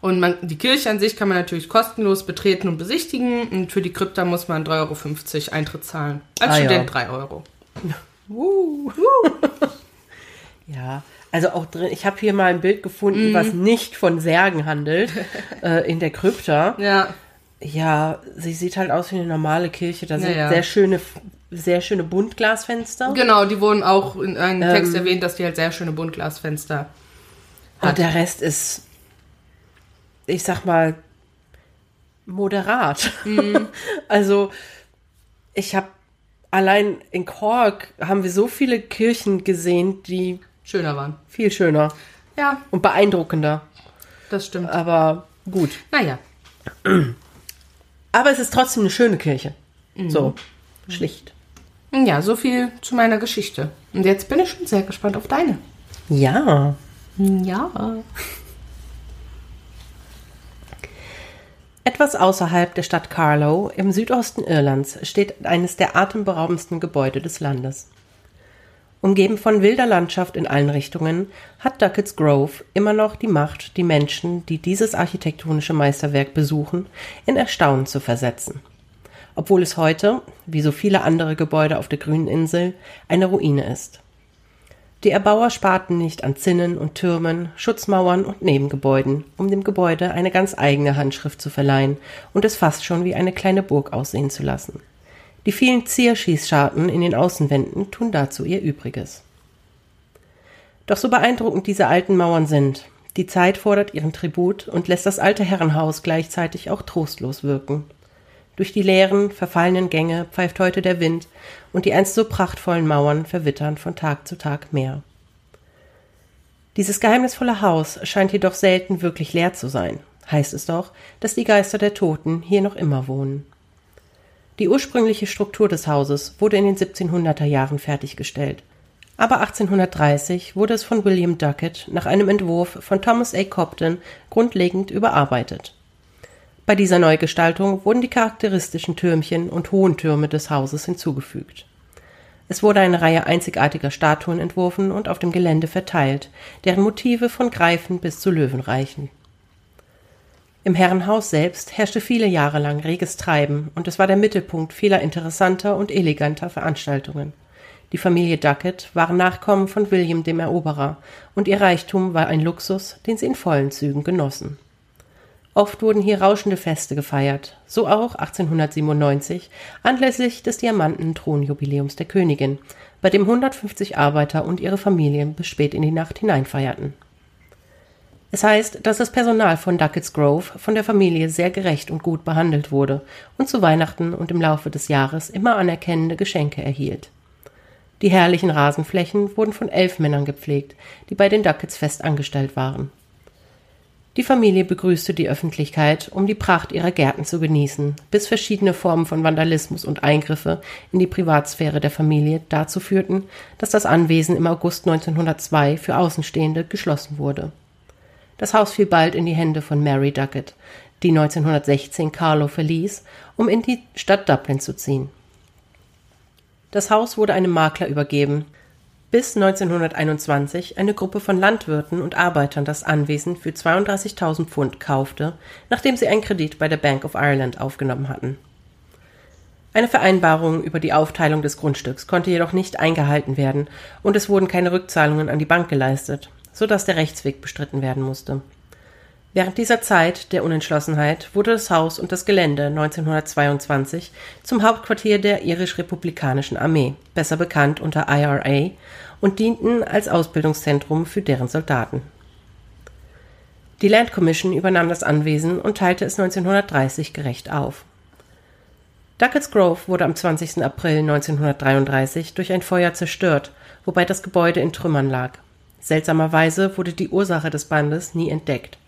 Speaker 1: Und man, die Kirche an sich kann man natürlich kostenlos betreten und besichtigen. Und für die Krypta muss man 3,50 Euro Eintritt zahlen. Als
Speaker 2: Ah, ja.
Speaker 1: Student 3 Euro.
Speaker 2: Ja, also auch drin, ich habe hier mal ein Bild gefunden,
Speaker 1: Mhm.
Speaker 2: was nicht von Särgen handelt, äh, in der Krypta.
Speaker 1: Ja,
Speaker 2: Ja, sie sieht halt aus wie eine normale Kirche. Da sind
Speaker 1: Ja, ja.
Speaker 2: sehr schöne, sehr schöne Buntglasfenster.
Speaker 1: genau. Die wurden auch in einem
Speaker 2: Ähm.
Speaker 1: Text erwähnt, dass die halt sehr schöne Buntglasfenster
Speaker 2: Und der Rest ist, ich sag mal, moderat.
Speaker 1: Mhm.
Speaker 2: also, ich habe allein in Cork haben wir so viele Kirchen gesehen, die
Speaker 1: schöner waren.
Speaker 2: viel schöner
Speaker 1: Ja,
Speaker 2: und beeindruckender.
Speaker 1: das stimmt.
Speaker 2: Aber gut.
Speaker 1: Naja,
Speaker 2: Aber es ist trotzdem eine schöne Kirche. So, schlicht.
Speaker 1: ja, so viel zu meiner Geschichte. Und jetzt bin ich schon sehr gespannt auf deine.
Speaker 2: Ja.
Speaker 1: Ja.
Speaker 2: Etwas außerhalb der Stadt Carlow im Südosten Irlands steht eines der atemberaubendsten Gebäude des Landes. Umgeben von wilder Landschaft in allen Richtungen hat Duckett's Grove immer noch die Macht, die Menschen, die dieses architektonische Meisterwerk besuchen, in Erstaunen zu versetzen. Obwohl es heute, wie so viele andere Gebäude auf der grünen Insel, eine Ruine ist. Die Erbauer sparten nicht an Zinnen und Türmen, Schutzmauern und Nebengebäuden, um dem Gebäude eine ganz eigene Handschrift zu verleihen und es fast schon wie eine kleine Burg aussehen zu lassen. Die vielen Zierschießscharten in den Außenwänden tun dazu ihr Übriges. Doch so beeindruckend diese alten Mauern sind, die Zeit fordert ihren Tribut und lässt das alte Herrenhaus gleichzeitig auch trostlos wirken. Durch die leeren, verfallenen Gänge pfeift heute der Wind und die einst so prachtvollen Mauern verwittern von Tag zu Tag mehr. Dieses geheimnisvolle Haus scheint jedoch selten wirklich leer zu sein. Heißt es doch, dass die Geister der Toten hier noch immer wohnen. Die ursprüngliche Struktur des Hauses wurde in den 1700er Jahren fertiggestellt. Aber 1830 wurde es von William Duckett nach einem Entwurf von Thomas A. Cobden grundlegend überarbeitet. Bei dieser Neugestaltung wurden die charakteristischen Türmchen und hohen Türme des Hauses hinzugefügt. Es wurde eine Reihe einzigartiger Statuen entworfen und auf dem Gelände verteilt, deren Motive von Greifen bis zu Löwen reichen. Im Herrenhaus selbst herrschte viele Jahre lang reges Treiben und es war der Mittelpunkt vieler interessanter und eleganter Veranstaltungen. Die Familie Duckett waren Nachkommen von William dem Eroberer und ihr Reichtum war ein Luxus, den sie in vollen Zügen genossen. Oft wurden hier rauschende Feste gefeiert, so auch 1897 anlässlich des Diamanten-Thronjubiläums der Königin, bei dem 150 Arbeiter und ihre Familien bis spät in die Nacht hineinfeierten. Es heißt, dass das Personal von Duckett's Grove von der Familie sehr gerecht und gut behandelt wurde und zu Weihnachten und im Laufe des Jahres immer anerkennende Geschenke erhielt. Die herrlichen Rasenflächen wurden von elf Männern gepflegt, die bei den Ducketts fest angestellt waren. Die Familie begrüßte die Öffentlichkeit, um die Pracht ihrer Gärten zu genießen, bis verschiedene Formen von Vandalismus und Eingriffe in die Privatsphäre der Familie dazu führten, dass das Anwesen im August 1902 für Außenstehende geschlossen wurde. Das Haus fiel bald in die Hände von Mary Duckett, die 1916 Carlow verließ, um in die Stadt Dublin zu ziehen. Das Haus wurde einem Makler übergeben, bis 1921 eine Gruppe von Landwirten und Arbeitern das Anwesen für 32.000 Pfund kaufte, nachdem sie einen Kredit bei der Bank of Ireland aufgenommen hatten. Eine Vereinbarung über die Aufteilung des Grundstücks konnte jedoch nicht eingehalten werden und es wurden keine Rückzahlungen an die Bank geleistet, so dass der Rechtsweg bestritten werden musste. Während dieser Zeit der Unentschlossenheit wurde das Haus und das Gelände 1922 zum Hauptquartier der irisch-republikanischen Armee, besser bekannt unter IRA, und dienten als Ausbildungszentrum für deren Soldaten. Die Land Commission übernahm das Anwesen und teilte es 1930 gerecht auf. Duckett's Grove wurde am 20. April 1933 durch ein Feuer zerstört, wobei das Gebäude in Trümmern lag. Seltsamerweise wurde die Ursache des Brandes nie entdeckt.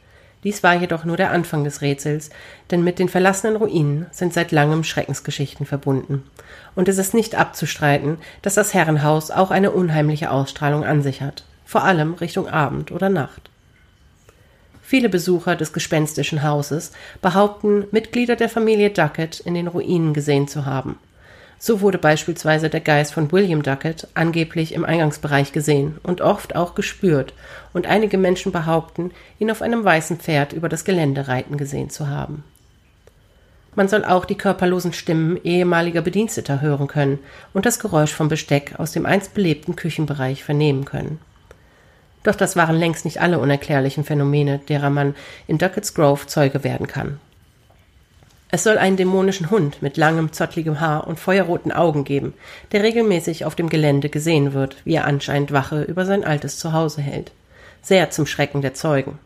Speaker 2: Dies war jedoch nur der Anfang des Rätsels, denn mit den verlassenen Ruinen sind seit langem Schreckensgeschichten verbunden. Und es ist nicht abzustreiten, dass das Herrenhaus auch eine unheimliche Ausstrahlung an sich hat, vor allem Richtung Abend oder Nacht. Viele Besucher des gespenstischen Hauses behaupten, Mitglieder der Familie Duckett in den Ruinen gesehen zu haben. So wurde beispielsweise der Geist von William Duckett angeblich im Eingangsbereich gesehen und oft auch gespürt, und einige Menschen behaupten, ihn auf einem weißen Pferd über das Gelände reiten gesehen zu haben. Man soll auch die körperlosen Stimmen ehemaliger Bediensteter hören können und das Geräusch vom Besteck aus dem einst belebten Küchenbereich vernehmen können. Doch das waren längst nicht alle unerklärlichen Phänomene, derer man in Duckett's Grove Zeuge werden kann. Es soll einen dämonischen Hund mit langem, zottligem Haar und feuerroten Augen geben, der regelmäßig auf dem Gelände gesehen wird, wie er anscheinend Wache über sein altes Zuhause hält. Sehr zum Schrecken der Zeugen.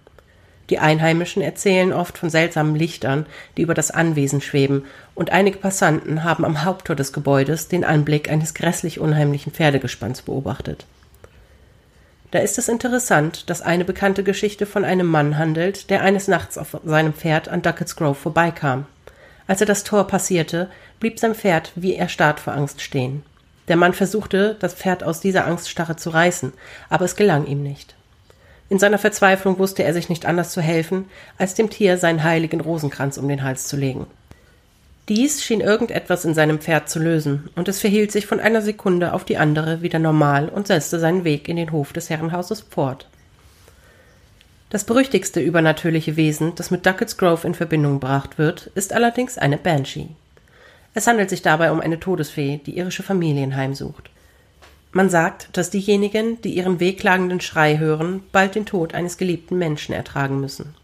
Speaker 2: Die Einheimischen erzählen oft von seltsamen Lichtern, die über das Anwesen schweben, und einige Passanten haben am Haupttor des Gebäudes den Anblick eines grässlich unheimlichen Pferdegespanns beobachtet. Da ist es interessant, dass eine bekannte Geschichte von einem Mann handelt, der eines Nachts auf seinem Pferd an Duckett's Grove vorbeikam. Als er das Tor passierte, blieb sein Pferd wie erstarrt vor Angst stehen. Der Mann versuchte, das Pferd aus dieser Angststarre zu reißen, aber es gelang ihm nicht. In seiner Verzweiflung wusste er sich nicht anders zu helfen, als dem Tier seinen heiligen Rosenkranz um den Hals zu legen. Dies schien irgendetwas in seinem Pferd zu lösen, und es verhielt sich von einer Sekunde auf die andere wieder normal und setzte seinen Weg in den Hof des Herrenhauses fort. Das berüchtigste übernatürliche Wesen, das mit Duckett's Grove in Verbindung gebracht wird, ist allerdings eine Banshee. Es handelt sich dabei um eine Todesfee, die irische Familien heimsucht. Man sagt, dass diejenigen, die ihren wehklagenden Schrei hören, bald den Tod eines geliebten Menschen ertragen müssen.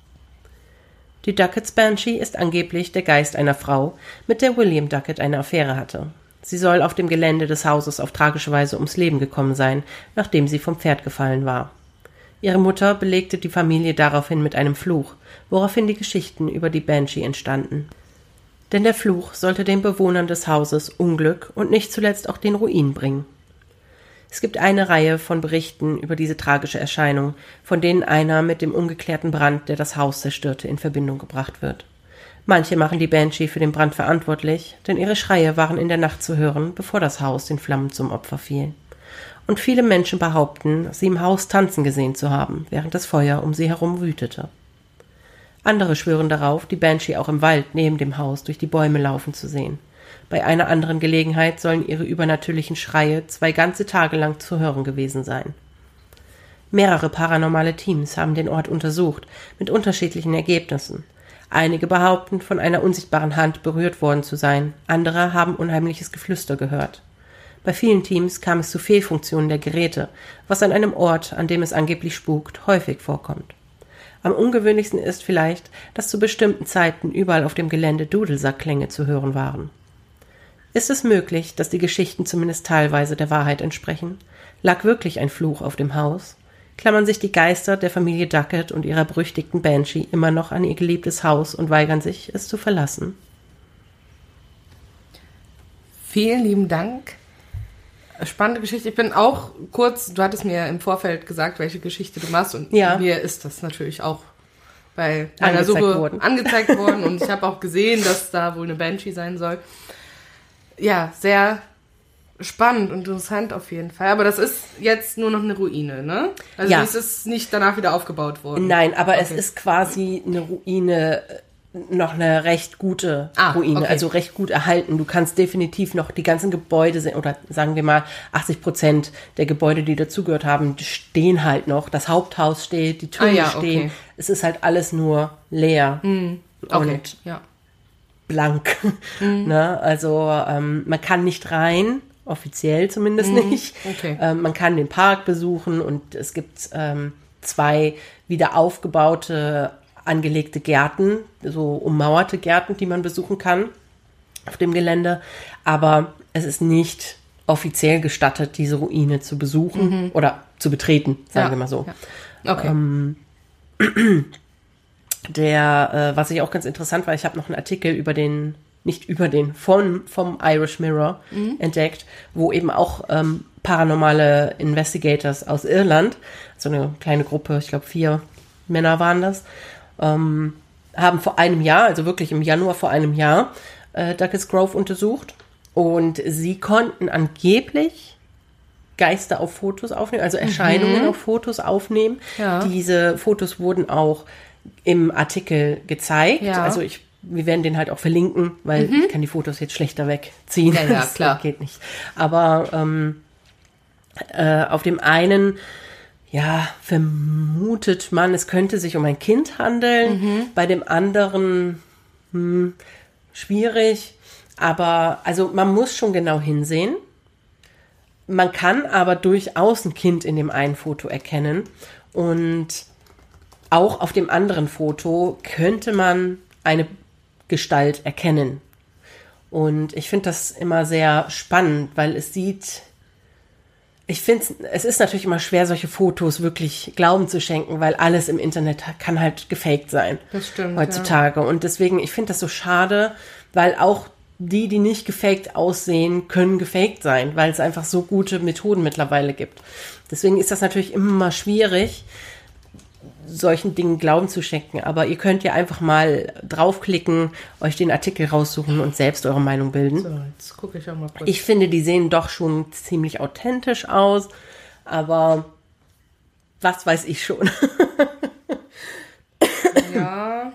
Speaker 2: Die Duckett's Banshee ist angeblich der Geist einer Frau, mit der William Duckett eine Affäre hatte. Sie soll auf dem Gelände des Hauses auf tragische Weise ums Leben gekommen sein, nachdem sie vom Pferd gefallen war. Ihre Mutter belegte die Familie daraufhin mit einem Fluch, woraufhin die Geschichten über die Banshee entstanden. Denn der Fluch sollte den Bewohnern des Hauses Unglück und nicht zuletzt auch den Ruin bringen. Es gibt eine Reihe von Berichten über diese tragische Erscheinung, von denen einer mit dem ungeklärten Brand, der das Haus zerstörte, in Verbindung gebracht wird. Manche machen die Banshee für den Brand verantwortlich, denn ihre Schreie waren in der Nacht zu hören, bevor das Haus den Flammen zum Opfer fiel und viele Menschen behaupten, sie im Haus tanzen gesehen zu haben, während das Feuer um sie herum wütete. Andere schwören darauf, die Banshee auch im Wald neben dem Haus durch die Bäume laufen zu sehen. Bei einer anderen Gelegenheit sollen ihre übernatürlichen Schreie zwei ganze Tage lang zu hören gewesen sein. Mehrere paranormale Teams haben den Ort untersucht, mit unterschiedlichen Ergebnissen. Einige behaupten, von einer unsichtbaren Hand berührt worden zu sein, andere haben unheimliches Geflüster gehört. Bei vielen Teams kam es zu Fehlfunktionen der Geräte, was an einem Ort, an dem es angeblich spukt, häufig vorkommt. Am ungewöhnlichsten ist vielleicht, dass zu bestimmten Zeiten überall auf dem Gelände Dudelsackklänge zu hören waren. Ist es möglich, dass die Geschichten zumindest teilweise der Wahrheit entsprechen? Lag wirklich ein Fluch auf dem Haus? Klammern sich die Geister der Familie Duckett und ihrer berüchtigten Banshee immer noch an ihr geliebtes Haus und weigern sich, es zu verlassen?
Speaker 1: Vielen lieben Dank spannende Geschichte. Ich bin auch kurz, du hattest mir im Vorfeld gesagt, welche Geschichte du machst und ja. mir ist das natürlich auch bei einer angezeigt Suche worden. angezeigt worden und ich habe auch gesehen, dass da wohl eine Banshee sein soll. Ja, sehr spannend und interessant auf jeden Fall. Aber das ist jetzt nur noch eine Ruine, ne? Also ja. es ist nicht danach wieder aufgebaut worden.
Speaker 2: Nein, aber okay. es ist quasi eine Ruine noch eine recht gute ah, Ruine, okay. also recht gut erhalten. Du kannst definitiv noch die ganzen Gebäude sehen, oder sagen wir mal 80 Prozent der Gebäude, die dazugehört haben, stehen halt noch. Das Haupthaus steht, die Türme ah, ja, stehen. Okay. Es ist halt alles nur leer mm, okay. und ja. blank. Mm. ne? Also ähm, man kann nicht rein, offiziell zumindest mm, nicht. Ähm, man kann den Park besuchen und es gibt ähm, zwei wieder aufgebaute angelegte Gärten, so ummauerte Gärten, die man besuchen kann auf dem Gelände. Aber es ist nicht offiziell gestattet, diese Ruine zu besuchen mhm. oder zu betreten, sagen ja. wir mal so. Ja. Okay. Ähm, der, äh, was ich auch ganz interessant war, ich habe noch einen Artikel über den, nicht über den, von, vom Irish Mirror mhm. entdeckt, wo eben auch ähm, paranormale Investigators aus Irland, so eine kleine Gruppe, ich glaube vier Männer waren das, ähm, haben vor einem Jahr, also wirklich im Januar vor einem Jahr, äh, Duckets Grove untersucht. Und sie konnten angeblich Geister auf Fotos aufnehmen, also Erscheinungen auf Fotos aufnehmen.
Speaker 1: Ja.
Speaker 2: Diese Fotos wurden auch im Artikel gezeigt.
Speaker 1: Ja.
Speaker 2: Also ich, wir werden den halt auch verlinken, weil ich kann die Fotos jetzt schlechter wegziehen.
Speaker 1: Ja, ja,
Speaker 2: Das
Speaker 1: klar.
Speaker 2: geht nicht. Aber ähm, äh, auf dem einen, ja, vermutet man, es könnte sich um ein Kind handeln. Bei dem anderen, hm, schwierig. Aber, also man muss schon genau hinsehen. Man kann aber durchaus ein Kind in dem einen Foto erkennen. Und auch auf dem anderen Foto könnte man eine Gestalt erkennen. Und ich finde das immer sehr spannend, weil es sieht, ich finde, es ist natürlich immer schwer, solche Fotos wirklich Glauben zu schenken, weil alles im Internet kann halt gefaked sein.
Speaker 1: Das stimmt,
Speaker 2: Heutzutage. Und deswegen, ich finde das so schade, weil auch die, die nicht gefaked aussehen, können gefaked sein, weil es einfach so gute Methoden mittlerweile gibt. Deswegen ist das natürlich immer schwierig, solchen Dingen Glauben zu schenken. Aber ihr könnt ja einfach mal draufklicken, euch den Artikel raussuchen und selbst eure Meinung bilden.
Speaker 1: So, jetzt gucke ich auch mal kurz.
Speaker 2: Ich finde, die sehen doch schon ziemlich authentisch aus, aber was weiß ich schon.
Speaker 1: Ja,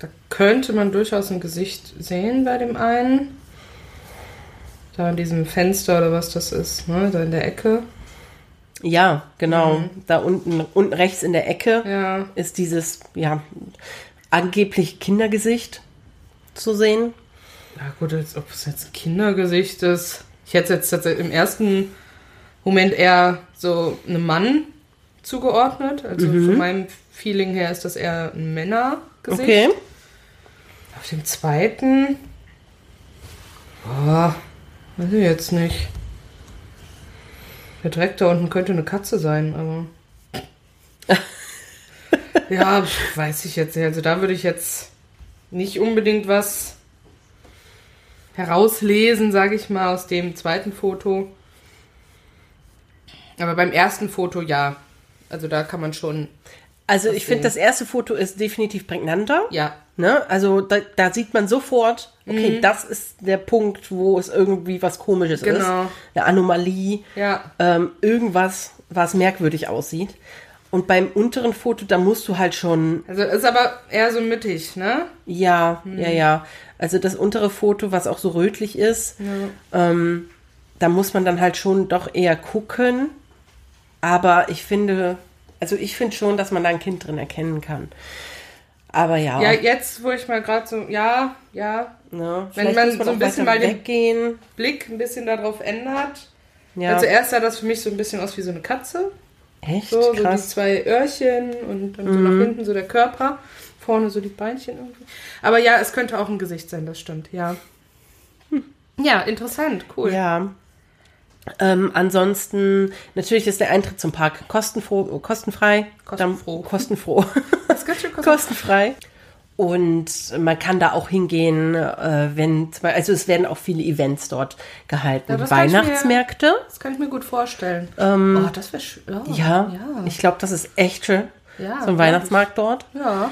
Speaker 1: da könnte man durchaus ein Gesicht sehen bei dem einen. Da in diesem Fenster oder was das ist, ne? Da in der Ecke.
Speaker 2: Ja, genau. Da unten, unten rechts in der Ecke
Speaker 1: Ja.
Speaker 2: ist dieses, ja, angeblich Kindergesicht zu sehen.
Speaker 1: Ja gut, als ob es jetzt ein Kindergesicht ist. Ich hätte es jetzt tatsächlich im ersten Moment eher so einem Mann zugeordnet. Also von meinem Feeling her ist das eher ein Männergesicht.
Speaker 2: Okay.
Speaker 1: Auf dem zweiten. Boah, weiß ich jetzt nicht. Der Dreck da unten könnte eine Katze sein, aber. ja, weiß ich jetzt nicht. Also da würde ich jetzt nicht unbedingt was herauslesen, sage ich mal, aus dem zweiten Foto. Aber beim ersten Foto ja. Also da kann man schon.
Speaker 2: Also ich finde, das erste Foto ist definitiv prägnanter.
Speaker 1: Ja.
Speaker 2: Ne? Also da, da sieht man sofort, okay, das ist der Punkt, wo es irgendwie was Komisches ist.
Speaker 1: Mhm. Genau.
Speaker 2: Eine Anomalie.
Speaker 1: Ja.
Speaker 2: ähm, irgendwas, was merkwürdig aussieht. Und beim unteren Foto, da musst du halt schon,
Speaker 1: Also ist aber eher so mittig, ne?
Speaker 2: ja,
Speaker 1: Mhm.
Speaker 2: ja, ja. Also das untere Foto, was auch so rötlich ist, ähm, da muss man dann halt schon doch eher gucken. Aber ich finde, also ich finde schon, dass man da ein Kind drin erkennen kann. Aber ja,
Speaker 1: Ja, jetzt, wo ich mal gerade so, ja, ja,
Speaker 2: ne,
Speaker 1: wenn man so ein bisschen mal den-
Speaker 2: weggehen.
Speaker 1: Blick ein bisschen darauf ändert.
Speaker 2: Ja,
Speaker 1: Also erst sah das für mich so ein bisschen aus wie so eine Katze.
Speaker 2: echt
Speaker 1: So, so die zwei Öhrchen und dann so nach hinten so der Körper. Vorne so die Beinchen irgendwie. Aber ja, es könnte auch ein Gesicht sein, das stimmt, ja. Ja, interessant, cool.
Speaker 2: Ja. Ähm, ansonsten, natürlich ist der Eintritt zum Park kostenfroh, kostenfrei.
Speaker 1: Kostenfroh.
Speaker 2: Dann, kostenfroh.
Speaker 1: Das ganz schön kostenfrei.
Speaker 2: kostenfrei. Und man kann da auch hingehen, äh, wenn, zum Beispiel- also es werden auch viele Events dort gehalten.
Speaker 1: Ja, das kann mir-
Speaker 2: Weihnachtsmärkte.
Speaker 1: Das kann ich mir gut vorstellen. oh, das wäre schön. Oh,
Speaker 2: Ja,
Speaker 1: ja.
Speaker 2: ich glaube, das ist echt schön.
Speaker 1: Ja,
Speaker 2: so ein. Weihnachtsmarkt dort.
Speaker 1: ja.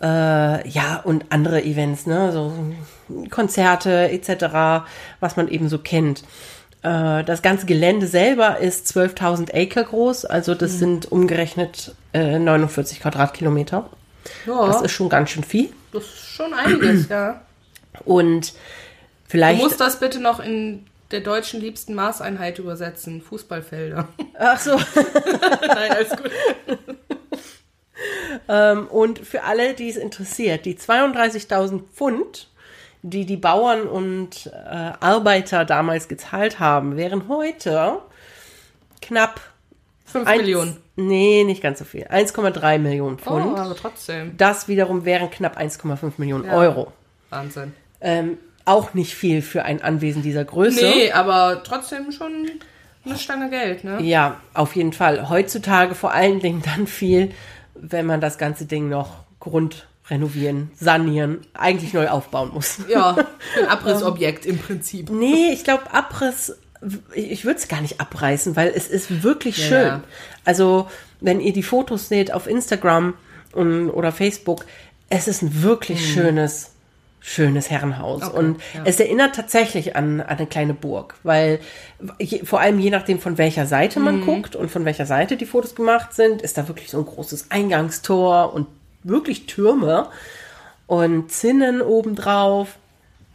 Speaker 2: Äh, ja, und andere Events, ne, so Konzerte etc., was man eben so kennt. Äh, das ganze Gelände selber ist 12.000 Acre groß, also das
Speaker 1: Mhm.
Speaker 2: sind umgerechnet äh, 49 Quadratkilometer.
Speaker 1: Ja,
Speaker 2: Das ist schon ganz schön viel.
Speaker 1: das ist schon einiges, ja.
Speaker 2: Und
Speaker 1: Du
Speaker 2: vielleicht.
Speaker 1: musst das bitte noch in der deutschen liebsten Maßeinheit übersetzen. Fußballfelder.
Speaker 2: ach so.
Speaker 1: Nein, alles gut.
Speaker 2: Ähm, und für alle, die es interessiert, die 32.000 Pfund, die die Bauern und äh, Arbeiter damals gezahlt haben, wären heute knapp
Speaker 1: 5
Speaker 2: eins-
Speaker 1: Millionen.
Speaker 2: Nee, nicht ganz so viel. 1,3 Millionen
Speaker 1: Oh,
Speaker 2: Pfund.
Speaker 1: aber trotzdem.
Speaker 2: Das wiederum wären knapp 1,5 Millionen
Speaker 1: Ja.
Speaker 2: Euro.
Speaker 1: Wahnsinn.
Speaker 2: Ähm, auch nicht viel für ein Anwesen dieser Größe.
Speaker 1: Nee, aber trotzdem schon eine Stange Geld, ne?
Speaker 2: Ja, auf jeden Fall. Heutzutage vor allen Dingen dann viel, wenn man das ganze Ding noch grundrenovieren, sanieren, eigentlich neu aufbauen muss.
Speaker 1: Ja, ein Abrissobjekt im Prinzip.
Speaker 2: Nee, ich glaube, Abriss, ich, würde es gar nicht abreißen, weil es ist wirklich schön.
Speaker 1: ja.
Speaker 2: Also, wenn ihr die Fotos seht auf Instagram und, oder Facebook, es ist ein wirklich schönes, schönes Herrenhaus.
Speaker 1: Okay,
Speaker 2: und
Speaker 1: ja.
Speaker 2: es erinnert tatsächlich an, an eine kleine Burg, weil je, vor allem je nachdem, von welcher Seite man guckt und von welcher Seite die Fotos gemacht sind, ist da wirklich so ein großes Eingangstor und wirklich Türme und Zinnen obendrauf.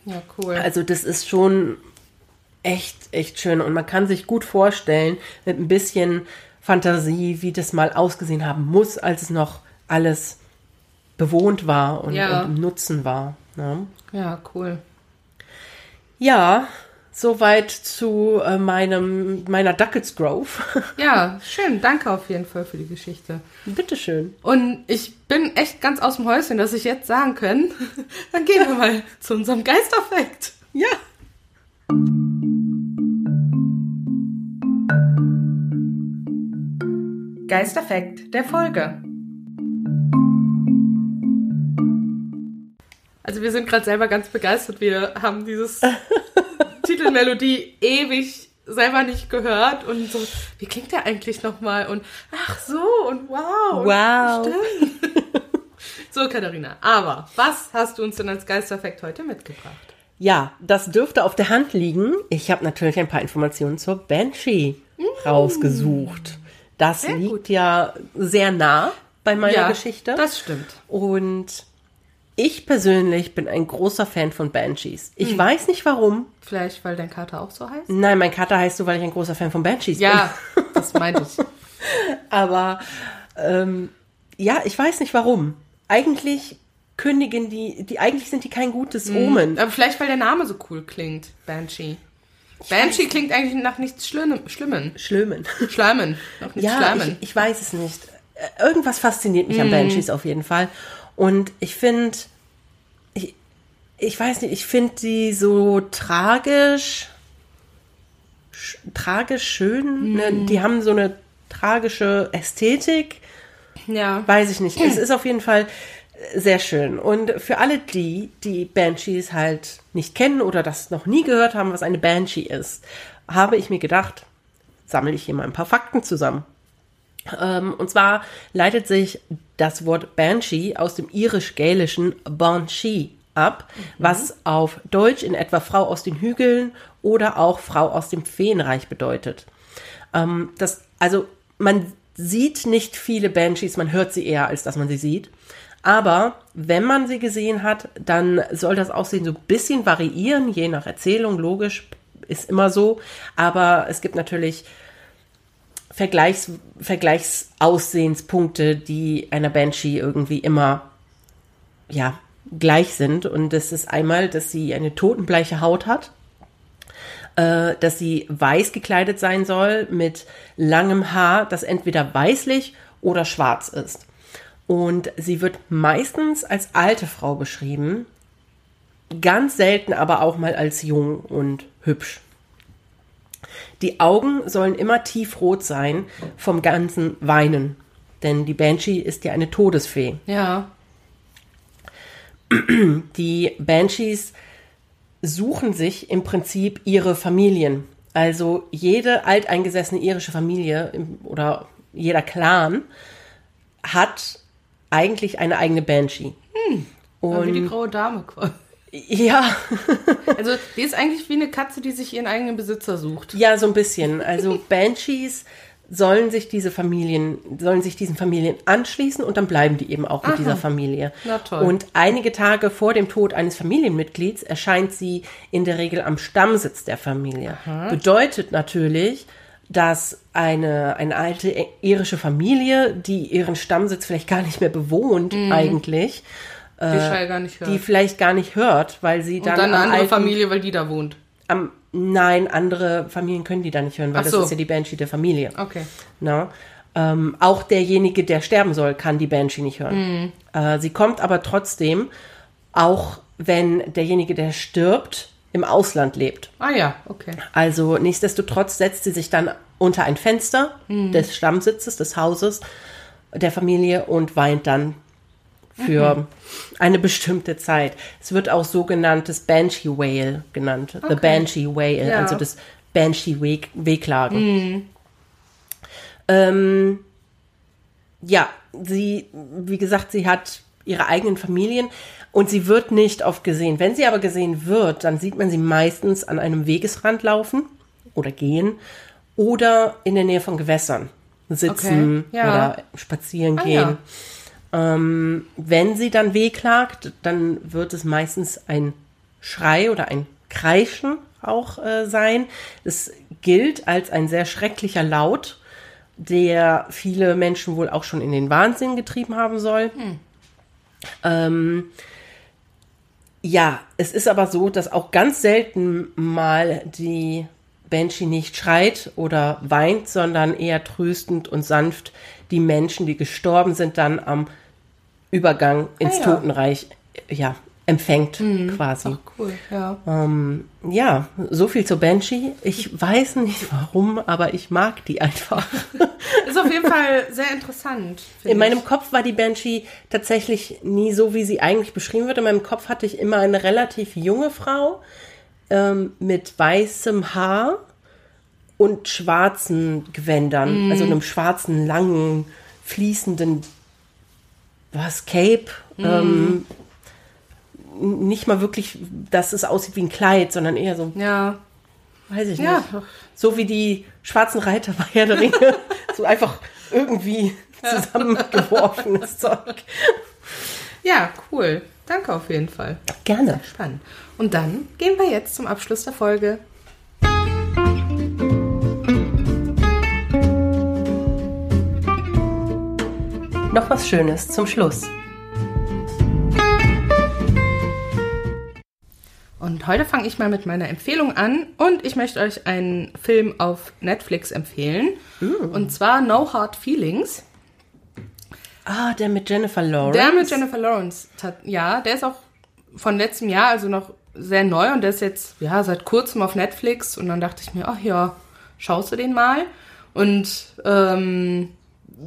Speaker 1: Ja, cool.
Speaker 2: Also das ist schon echt, echt schön. Und man kann sich gut vorstellen, mit ein bisschen Fantasie, wie das mal ausgesehen haben muss, als es noch alles bewohnt war und,
Speaker 1: Ja.
Speaker 2: und im Nutzen war. Ne?
Speaker 1: ja, cool.
Speaker 2: Ja, soweit zu äh, meinem, meiner Duckets Grove.
Speaker 1: Ja, schön. Danke auf jeden Fall für die Geschichte.
Speaker 2: Bitteschön.
Speaker 1: Und ich bin echt ganz aus dem Häuschen, dass ich jetzt sagen kann, dann gehen wir mal zu unserem Geisterfakt.
Speaker 2: Ja.
Speaker 1: Geisterfakt der Folge. Also wir sind gerade selber ganz begeistert. Wir haben dieses Titelmelodie ewig selber nicht gehört und so, wie klingt der eigentlich nochmal? Und ach so und wow.
Speaker 2: Wow.
Speaker 1: Stimmt. so, Katharina, aber was hast du uns denn als Geisterfakt heute mitgebracht?
Speaker 2: Ja, das dürfte auf der Hand liegen. Ich habe natürlich ein paar Informationen zur Banshee rausgesucht. Das.
Speaker 1: Sehr
Speaker 2: liegt
Speaker 1: gut.
Speaker 2: ja sehr nah bei meiner Geschichte.
Speaker 1: Das stimmt.
Speaker 2: Und ich persönlich bin ein großer Fan von Banshees.
Speaker 1: Hm.
Speaker 2: Ich weiß nicht warum.
Speaker 1: Vielleicht, weil dein Kater auch so heißt?
Speaker 2: Nein, mein Kater heißt so, weil ich ein großer Fan von Banshees
Speaker 1: Ja, das meinte ich.
Speaker 2: bin. Aber ähm, ja, ich weiß nicht warum. Eigentlich kündigen die, die eigentlich sind die kein gutes
Speaker 1: Hm.
Speaker 2: Omen.
Speaker 1: Aber vielleicht, weil der Name so cool klingt, Banshee. Banshee klingt eigentlich nach nichts Schlimmen. Schlimmen.
Speaker 2: Schlimmen.
Speaker 1: Schleimen.
Speaker 2: Ja,
Speaker 1: Schleimen.
Speaker 2: ich, ich weiß es nicht. Äh, Irgendwas fasziniert mich an Banshees auf jeden Fall. Und ich finde, ich, ich weiß nicht, ich finde die so tragisch, sch, tragisch schön. Ne? Die haben so eine tragische Ästhetik.
Speaker 1: ja.
Speaker 2: Weiß ich nicht. Es ist auf jeden Fall sehr schön. Und für alle die, die Banshees halt nicht kennen oder das noch nie gehört haben, was eine Banshee ist, habe ich mir gedacht, sammle ich hier mal ein paar Fakten zusammen. Ähm, und zwar leitet sich das Wort Banshee aus dem irisch-gälischen Banshee ab, was auf Deutsch in etwa Frau aus den Hügeln oder auch Frau aus dem Feenreich bedeutet. Ähm, das, also man sieht nicht viele Banshees, man hört sie eher, als dass man sie sieht. Aber wenn man sie gesehen hat, dann soll das Aussehen so ein bisschen variieren, je nach Erzählung, logisch, ist immer so. Aber es gibt natürlich Vergleichs, Vergleichsaussehenspunkte, die einer Banshee irgendwie immer, ja, gleich sind. Und das ist einmal, dass sie eine totenbleiche Haut hat, äh, dass sie weiß gekleidet sein soll mit langem Haar, das entweder weißlich oder schwarz ist. Und sie wird meistens als alte Frau beschrieben, ganz selten aber auch mal als jung und hübsch. Die Augen sollen immer tiefrot sein vom ganzen Weinen, denn die Banshee ist ja eine Todesfee.
Speaker 1: Ja.
Speaker 2: Die Banshees suchen sich im Prinzip ihre Familien. Also jede alteingesessene irische Familie oder jeder Clan hat eigentlich eine eigene Banshee.
Speaker 1: Aber wie die
Speaker 2: Und
Speaker 1: graue Dame quasi.
Speaker 2: ja,
Speaker 1: Also, die ist eigentlich wie eine Katze, die sich ihren eigenen Besitzer sucht.
Speaker 2: ja, so ein bisschen. Also Banshees sollen sich diese Familien, sollen sich diesen Familien anschließen und dann bleiben die eben auch mit dieser Familie.
Speaker 1: Na toll.
Speaker 2: Und einige Tage vor dem Tod eines Familienmitglieds erscheint sie in der Regel am Stammsitz der Familie. Bedeutet natürlich, dass eine, eine alte irische Familie, die ihren Stammsitz vielleicht gar nicht mehr bewohnt eigentlich,
Speaker 1: Die Schall gar nicht hört.
Speaker 2: die vielleicht gar nicht hört, weil sie
Speaker 1: Und
Speaker 2: dann,
Speaker 1: dann eine andere
Speaker 2: alten-
Speaker 1: Familie, weil die da wohnt.
Speaker 2: Am, nein, andere Familien können die da nicht hören, weil
Speaker 1: Ach
Speaker 2: das
Speaker 1: so.
Speaker 2: ist ja die Banshee der Familie.
Speaker 1: Okay.
Speaker 2: Na? Ähm, auch derjenige, der sterben soll, kann die Banshee nicht hören. Äh, sie kommt aber trotzdem, auch wenn derjenige, der stirbt, im Ausland lebt.
Speaker 1: Ah ja, okay.
Speaker 2: Also nichtsdestotrotz setzt sie sich dann unter ein Fenster des Stammsitzes des Hauses der Familie und weint dann für eine bestimmte Zeit. Es wird auch sogenanntes Banshee Wail genannt. The Banshee Wail,
Speaker 1: Ja.
Speaker 2: also das Banshee -Weh Wehklagen. Ähm, ja, sie, wie gesagt, sie hat ihre eigenen Familien und sie wird nicht oft gesehen. Wenn sie aber gesehen wird, dann sieht man sie meistens an einem Wegesrand laufen oder gehen oder in der Nähe von Gewässern sitzen
Speaker 1: Okay, ja.
Speaker 2: oder spazieren
Speaker 1: Ah,
Speaker 2: gehen. Ähm, wenn sie dann wehklagt, dann wird es meistens ein Schrei oder ein Kreischen auch äh, sein. Es gilt als ein sehr schrecklicher Laut, der viele Menschen wohl auch schon in den Wahnsinn getrieben haben soll. Ähm, ja, es ist aber so, dass auch ganz selten mal die Banshee nicht schreit oder weint, sondern eher tröstend und sanft die Menschen, die gestorben sind, dann am Übergang ins
Speaker 1: Ah, ja.
Speaker 2: Totenreich ja, empfängt quasi.
Speaker 1: Ach, cool, ja.
Speaker 2: Ähm, ja, so viel zur Banshee. Ich weiß nicht warum, aber ich mag die einfach.
Speaker 1: Ist auf jeden Fall sehr interessant.
Speaker 2: In meinem
Speaker 1: ich.
Speaker 2: Kopf war die Banshee tatsächlich nie so, wie sie eigentlich beschrieben wird. In meinem Kopf hatte ich immer eine relativ junge Frau ähm, mit weißem Haar und schwarzen Gewändern, also einem schwarzen, langen, fließenden, was, Cape. Ähm, n- nicht mal wirklich, dass es aussieht wie ein Kleid, sondern eher so,
Speaker 1: Ja,
Speaker 2: weiß ich
Speaker 1: Ja.
Speaker 2: nicht. So wie die schwarzen Reiter bei Herr der Ringe. so einfach irgendwie zusammengeworfenes Zeug.
Speaker 1: ja, cool. Danke auf jeden Fall.
Speaker 2: Gerne.
Speaker 1: Spannend. Und dann gehen wir jetzt zum Abschluss der Folge.
Speaker 2: Noch was Schönes zum Schluss.
Speaker 1: Und heute fange ich mal mit meiner Empfehlung an und ich möchte euch einen Film auf Netflix empfehlen. Und zwar No Hard Feelings.
Speaker 2: Ah, der mit Jennifer Lawrence.
Speaker 1: Der mit Jennifer Lawrence. Ja, der ist auch von letztem Jahr, also noch sehr neu und der ist jetzt ja seit kurzem auf Netflix und dann dachte ich mir, ach ja, schaust du den mal? Und ähm,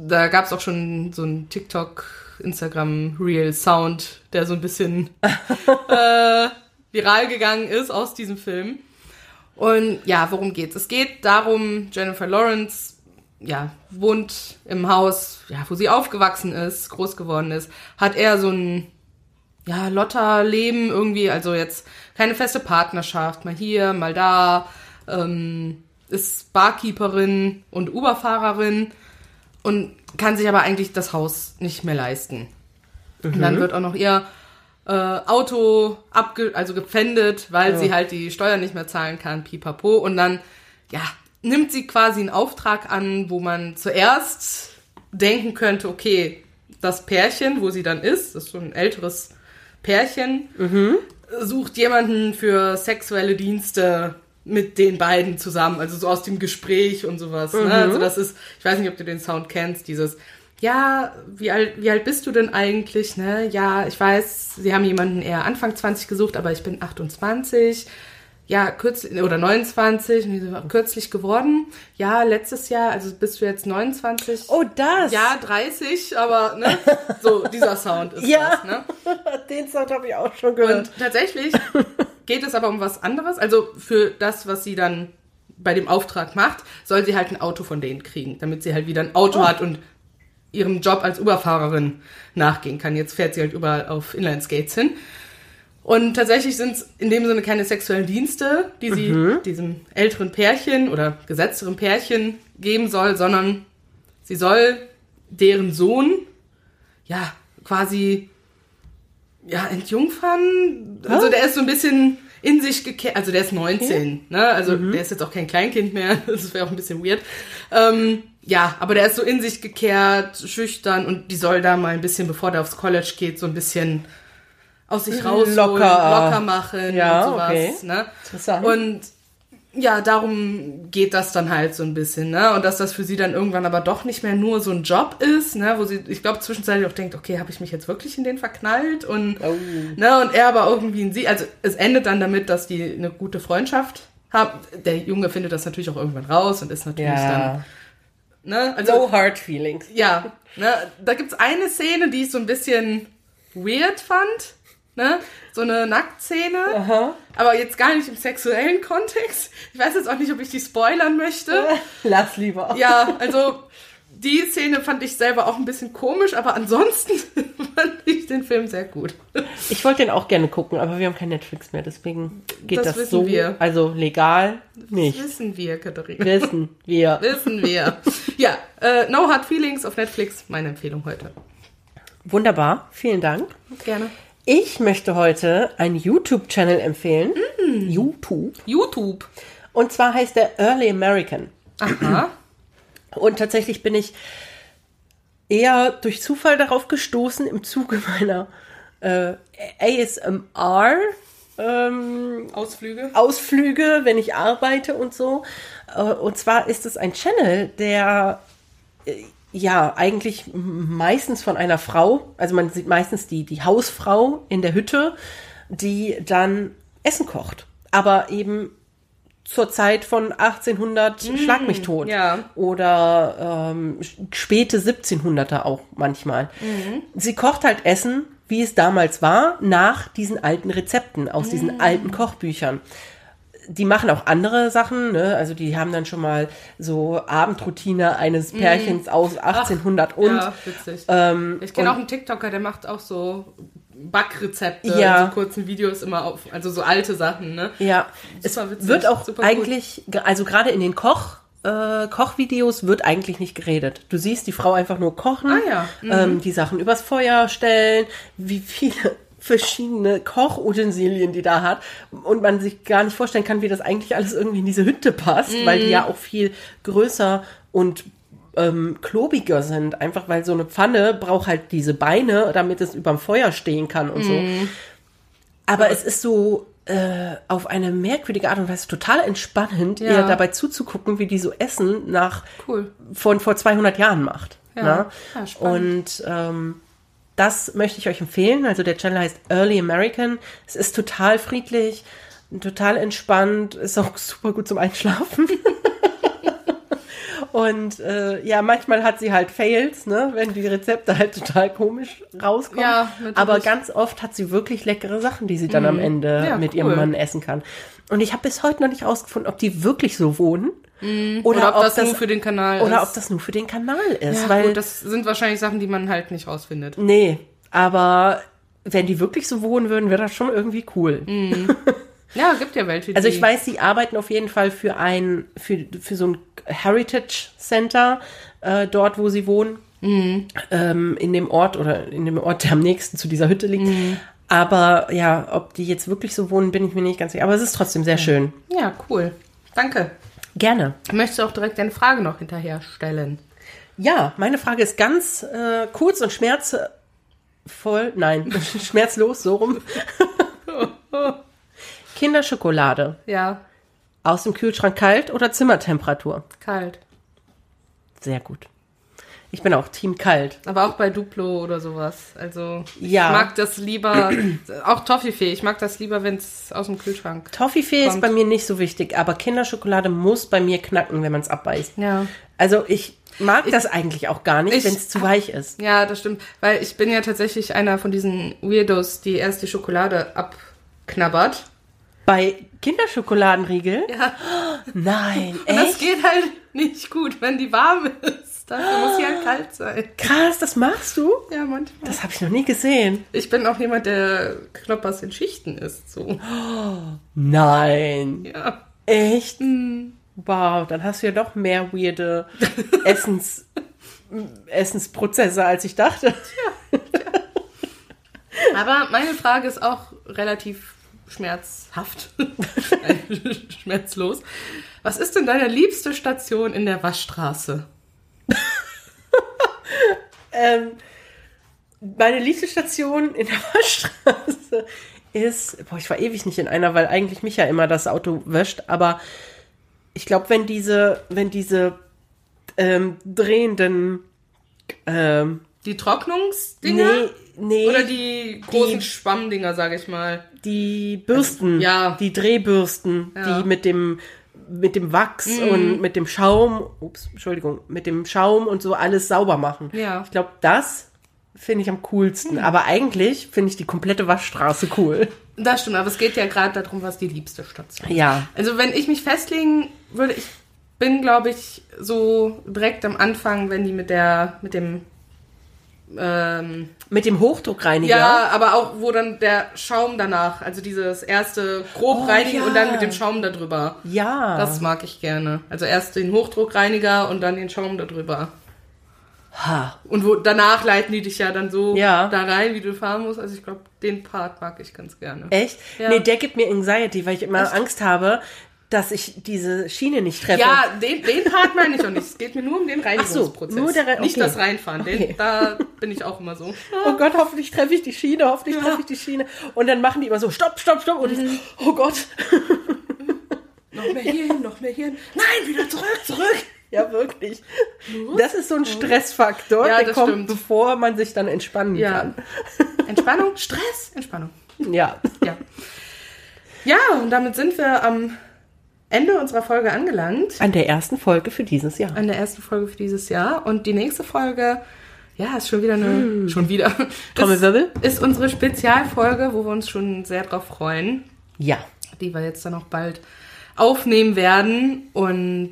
Speaker 1: da gab es auch schon so einen TikTok, Instagram Real Sound, der so ein bisschen äh, viral gegangen ist aus diesem Film. Und ja, worum geht's? Es geht darum, Jennifer Lawrence ja, wohnt im Haus, ja, wo sie aufgewachsen ist, groß geworden ist, hat eher so ein ja, Lotter-Leben irgendwie, also jetzt keine feste Partnerschaft, mal hier, mal da, ähm, ist Barkeeperin und Uberfahrerin und kann sich aber eigentlich das Haus nicht mehr leisten. Und dann wird auch noch ihr äh, Auto abge also gepfändet, weil sie halt die Steuern nicht mehr zahlen kann, pipapo. Und dann, ja, nimmt sie quasi einen Auftrag an, wo man zuerst denken könnte, okay, das Pärchen, wo sie dann ist, das ist so ein älteres Pärchen, sucht jemanden für sexuelle Dienste mit den beiden zusammen, also so aus dem Gespräch und sowas. Ne? Also das ist, ich weiß nicht, ob du den Sound kennst, dieses, ja, wie alt, wie alt bist du denn eigentlich? Ne? Ja, ich weiß, sie haben jemanden eher Anfang 20 gesucht, aber ich bin 28. Ja, kürzlich, oder 29, und die sind kürzlich geworden. Ja, letztes Jahr, also bist du jetzt 29.
Speaker 2: Oh, das.
Speaker 1: Ja, 30, aber ne, so dieser Sound ist
Speaker 2: Ja.
Speaker 1: das, ne?
Speaker 2: Den Sound habe ich auch schon gehört.
Speaker 1: Und tatsächlich geht es aber um was anderes. Also für das, was sie dann bei dem Auftrag macht, soll sie halt ein Auto von denen kriegen, damit sie halt wieder ein Auto hat und ihrem Job als Uberfahrerin nachgehen kann. Jetzt fährt sie halt überall auf Inlineskates hin. Und tatsächlich sind es in dem Sinne keine sexuellen Dienste, die sie diesem älteren Pärchen oder gesetzteren Pärchen geben soll, sondern sie soll deren Sohn ja quasi ja entjungfern. Also der ist so ein bisschen in sich gekehrt, also der ist 19, ne? Also der ist jetzt auch kein Kleinkind mehr, das wäre auch ein bisschen weird. Ähm, ja, aber der ist so in sich gekehrt, schüchtern und die soll da mal ein bisschen, bevor der aufs College geht, so ein bisschen aus sich rausholen,
Speaker 2: Locker.
Speaker 1: locker machen
Speaker 2: Ja,
Speaker 1: und sowas.
Speaker 2: okay.
Speaker 1: Ne?
Speaker 2: Interessant.
Speaker 1: Und ja, darum geht das dann halt so ein bisschen, ne? Und dass das für sie dann irgendwann aber doch nicht mehr nur so ein Job ist, ne? Wo sie, ich glaube, zwischenzeitlich auch denkt, okay, habe ich mich jetzt wirklich in den verknallt? Und,
Speaker 2: Oh.
Speaker 1: ne? Und er aber irgendwie in sie, also es endet dann damit, dass die eine gute Freundschaft haben. Der Junge findet das natürlich auch irgendwann raus und ist natürlich
Speaker 2: ja.
Speaker 1: dann, ne? Also,
Speaker 2: No hard feelings.
Speaker 1: ja, ne, da gibt's eine Szene, die ich so ein bisschen weird fand, ne? So eine Nacktszene, aber jetzt gar nicht im sexuellen Kontext. Ich weiß jetzt auch nicht, ob ich die spoilern möchte.
Speaker 2: Lass lieber.
Speaker 1: Ja, also die Szene fand ich selber auch ein bisschen komisch, aber ansonsten fand ich den Film sehr gut.
Speaker 2: Ich wollte den auch gerne gucken, aber wir haben kein Netflix mehr, deswegen geht
Speaker 1: Das
Speaker 2: das,
Speaker 1: wissen
Speaker 2: so.
Speaker 1: wir.
Speaker 2: Also legal nicht.
Speaker 1: Wissen wir, Katharina.
Speaker 2: Wissen wir.
Speaker 1: Wissen wir. Ja, äh, No Hard Feelings auf Netflix, meine Empfehlung heute.
Speaker 2: Wunderbar, vielen Dank.
Speaker 1: Gerne.
Speaker 2: Ich möchte heute einen YouTube-Channel empfehlen. YouTube.
Speaker 1: YouTube.
Speaker 2: Und zwar heißt der Early American.
Speaker 1: Aha.
Speaker 2: Und tatsächlich bin ich eher durch Zufall darauf gestoßen im Zuge meiner äh, ASMR ähm,
Speaker 1: Ausflüge.
Speaker 2: Ausflüge, wenn ich arbeite und so. Äh, Und zwar ist es ein Channel, der äh, ja eigentlich meistens von einer Frau, also man sieht meistens die, die Hausfrau in der Hütte, die dann Essen kocht. Aber eben zur Zeit von 1800 Schlag mich tot.
Speaker 1: ja.
Speaker 2: Oder ähm, späte 1700er auch manchmal. Sie kocht halt Essen, wie es damals war, nach diesen alten Rezepten, aus diesen alten Kochbüchern. Die machen auch andere Sachen, ne? also die haben dann schon mal so Abendroutine eines Pärchens aus 1800 und
Speaker 1: ja, witzig.
Speaker 2: ähm,
Speaker 1: ich kenne auch einen TikToker, der macht auch so Backrezepte
Speaker 2: Ja.
Speaker 1: in so kurzen Videos immer auf, also so alte Sachen, ne?
Speaker 2: Ja, es
Speaker 1: Super witzig,
Speaker 2: wird auch eigentlich, also gerade in den Koch, äh, Kochvideos wird eigentlich nicht geredet. Du siehst die Frau einfach nur kochen,
Speaker 1: Ah ja, mhm.
Speaker 2: ähm, die Sachen übers Feuer stellen, wie viele verschiedene Kochutensilien die da hat und man sich gar nicht vorstellen kann, wie das eigentlich alles irgendwie in diese Hütte passt, weil
Speaker 1: Mhm.
Speaker 2: die ja auch viel größer und ähm, klobiger sind, einfach weil so eine Pfanne braucht halt diese Beine, damit es überm Feuer stehen kann und so.
Speaker 1: Mhm.
Speaker 2: Aber es ist so äh, auf eine merkwürdige Art und Weise total entspannend,
Speaker 1: Ja.
Speaker 2: ihr dabei zuzugucken, wie die so Essen nach
Speaker 1: Cool.
Speaker 2: von vor 200 Jahren macht.
Speaker 1: Ja.
Speaker 2: ne?
Speaker 1: Ja, spannend.
Speaker 2: und ähm, das möchte ich euch empfehlen. Also der Channel heißt Early American. Es ist total friedlich, total entspannt, ist auch super gut zum Einschlafen. Und äh, ja, manchmal hat sie halt Fails, ne, wenn die Rezepte halt total komisch rauskommen.
Speaker 1: Ja, natürlich.
Speaker 2: Aber ganz oft hat sie wirklich leckere Sachen, die sie dann am Ende
Speaker 1: Mhm. Ja,
Speaker 2: mit
Speaker 1: cool.
Speaker 2: ihrem Mann essen kann. Und ich habe bis heute noch nicht rausgefunden, ob die wirklich so wohnen
Speaker 1: Oder, ob, das, nur für den Kanal
Speaker 2: oder
Speaker 1: ist.
Speaker 2: ob das nur für den Kanal ist,
Speaker 1: ja,
Speaker 2: weil
Speaker 1: gut, das sind wahrscheinlich Sachen, die man halt nicht rausfindet.
Speaker 2: nee, aber wenn die wirklich so wohnen würden, wäre das schon irgendwie cool.
Speaker 1: Ja, gibt ja welche.
Speaker 2: Also ich weiß, sie arbeiten auf jeden Fall für ein für, für so ein Heritage Center äh, dort, wo sie wohnen, ähm, in dem Ort oder in dem Ort, der am nächsten zu dieser Hütte liegt. Aber ja, ob die jetzt wirklich so wohnen, bin ich mir nicht ganz sicher. Aber es ist trotzdem sehr schön.
Speaker 1: Ja, cool. Danke.
Speaker 2: Gerne.
Speaker 1: Möchtest du auch direkt eine Frage noch hinterher stellen?
Speaker 2: Ja, meine Frage ist ganz äh, kurz und schmerzvoll. Nein, schmerzlos, so rum. Kinderschokolade.
Speaker 1: Ja,
Speaker 2: Aus dem Kühlschrank kalt oder Zimmertemperatur?
Speaker 1: kalt.
Speaker 2: Sehr gut. Ich bin auch Team kalt.
Speaker 1: Aber auch bei Duplo oder sowas. Also
Speaker 2: Ja.
Speaker 1: ich mag das lieber, auch Toffifee, ich mag das lieber, wenn es aus dem Kühlschrank.
Speaker 2: Toffifee ist
Speaker 1: Kommt.
Speaker 2: bei mir nicht so wichtig, aber Kinderschokolade muss bei mir knacken, wenn man es abbeißt.
Speaker 1: Ja.
Speaker 2: Also ich mag das eigentlich auch gar nicht,
Speaker 1: ich-
Speaker 2: wenn es zu weich ist.
Speaker 1: Ja, das stimmt. Weil ich bin ja tatsächlich einer von diesen Weirdos, die erst die Schokolade abknabbert.
Speaker 2: Bei Kinderschokoladenriegel?
Speaker 1: Ja.
Speaker 2: Nein,
Speaker 1: Und das
Speaker 2: echt?
Speaker 1: geht halt nicht gut, wenn die warm ist. Dafür muss sie halt kalt sein.
Speaker 2: Krass, das machst du?
Speaker 1: Ja, manchmal.
Speaker 2: Das habe ich noch nie gesehen.
Speaker 1: Ich bin auch jemand, der Kloppers in Schichten isst. So.
Speaker 2: Nein.
Speaker 1: Ja.
Speaker 2: Echt? Wow, dann hast du ja doch mehr weirde Essens, Essensprozesse, als ich dachte.
Speaker 1: Aber meine Frage ist auch relativ schmerzhaft. Schmerzlos. Was ist denn deine liebste Station in der Waschstraße?
Speaker 2: Ähm, meine liebste Station in der Waschstraße ist, boah, ich war ewig nicht in einer, weil eigentlich mich ja immer das Auto wäscht, aber ich glaube, wenn diese, wenn diese ähm, drehenden, ähm,
Speaker 1: Die Trocknungsdinger?
Speaker 2: nee, nee,
Speaker 1: Oder die großen
Speaker 2: Die-
Speaker 1: Schwammdinger, sage ich mal.
Speaker 2: die Bürsten,
Speaker 1: Ja.
Speaker 2: die Drehbürsten,
Speaker 1: Ja.
Speaker 2: Die mit dem mit dem Wachs und mit dem Schaum, ups, Entschuldigung, mit dem Schaum und so alles sauber machen.
Speaker 1: Ja.
Speaker 2: Ich glaube, das finde ich am coolsten. Aber eigentlich finde ich die komplette Waschstraße cool.
Speaker 1: Das stimmt, aber es geht ja gerade darum, was die liebste Station ist.
Speaker 2: Ja.
Speaker 1: Also wenn ich mich festlegen würde, ich bin, glaube ich, so direkt am Anfang, wenn die mit der, mit dem, ähm,
Speaker 2: Mit dem Hochdruckreiniger.
Speaker 1: ja, aber auch, wo dann der Schaum danach, also dieses erste grob
Speaker 2: Oh,
Speaker 1: reinigen
Speaker 2: ja.
Speaker 1: und dann mit dem Schaum da drüber.
Speaker 2: Ja.
Speaker 1: Das mag ich gerne. Also erst den Hochdruckreiniger und dann den Schaum da drüber.
Speaker 2: ha.
Speaker 1: Und wo, danach leiten die dich ja dann so
Speaker 2: Ja.
Speaker 1: da rein, wie du fahren musst. Also ich glaube, den Part mag ich ganz gerne.
Speaker 2: Echt?
Speaker 1: Ja.
Speaker 2: Nee, der gibt mir Anxiety, weil ich immer
Speaker 1: Echt?
Speaker 2: Angst habe, dass ich diese Schiene nicht treffe.
Speaker 1: Ja, den, den Part meine ich auch nicht. Es geht mir nur um den Reinigungsprozess.
Speaker 2: nur der Re-
Speaker 1: Nicht
Speaker 2: okay.
Speaker 1: das Reinfahren. Den,
Speaker 2: Okay.
Speaker 1: Da bin ich auch immer so.
Speaker 2: Oh Gott, hoffentlich treffe ich die Schiene, hoffentlich
Speaker 1: Ja.
Speaker 2: treffe ich die Schiene. Und dann machen die immer so, stopp, stopp, stopp. Und
Speaker 1: Mhm.
Speaker 2: ich, oh Gott.
Speaker 1: Noch mehr hierhin, noch mehr hierhin. Nein, wieder zurück, zurück.
Speaker 2: Ja, wirklich. Das ist so ein Stressfaktor,
Speaker 1: Ja,
Speaker 2: der kommt,
Speaker 1: stimmt.
Speaker 2: bevor man sich dann entspannen
Speaker 1: Ja.
Speaker 2: kann.
Speaker 1: Entspannung, Stress, Entspannung.
Speaker 2: Ja.
Speaker 1: Ja. Ja, und damit sind wir am Ende unserer Folge angelangt.
Speaker 2: An der ersten Folge für dieses Jahr.
Speaker 1: An der ersten Folge für dieses Jahr. Und die nächste Folge, ja, ist schon wieder eine. Schon wieder.
Speaker 2: Trommelwirbel?
Speaker 1: Ist, ist unsere Spezialfolge, wo wir uns schon sehr drauf freuen.
Speaker 2: Ja.
Speaker 1: die wir jetzt dann auch bald aufnehmen werden. Und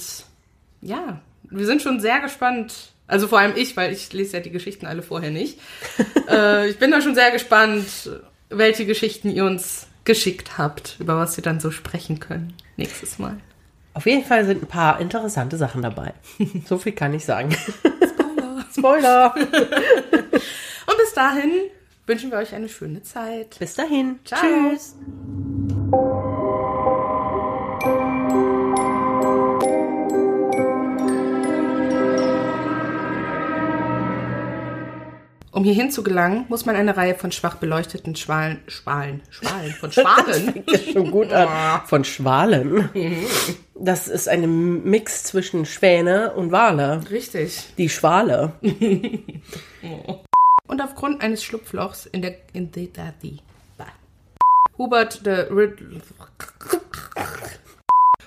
Speaker 1: ja, wir sind schon sehr gespannt. Also vor allem ich, weil ich lese ja die Geschichten alle vorher nicht. äh, ich bin da schon sehr gespannt, welche Geschichten ihr uns geschickt habt, über was wir dann so sprechen können nächstes Mal.
Speaker 2: Auf jeden Fall sind ein paar interessante Sachen dabei. So viel kann ich sagen. Spoiler. Spoiler.
Speaker 1: Und bis dahin wünschen wir euch eine schöne Zeit.
Speaker 2: Bis dahin.
Speaker 1: Ciao.
Speaker 2: Tschüss.
Speaker 1: Um hierhin zu gelangen, muss man eine Reihe von schwach beleuchteten Schwalen, Schwalen, Schwalen, von Schwalen.
Speaker 2: Ja schon gut an. Von Schwalen. Das ist ein Mix zwischen Schwäne und Wale.
Speaker 1: Richtig.
Speaker 2: Die Schwale.
Speaker 1: Und aufgrund eines Schlupflochs in der in the, the, the, Hubert de Rid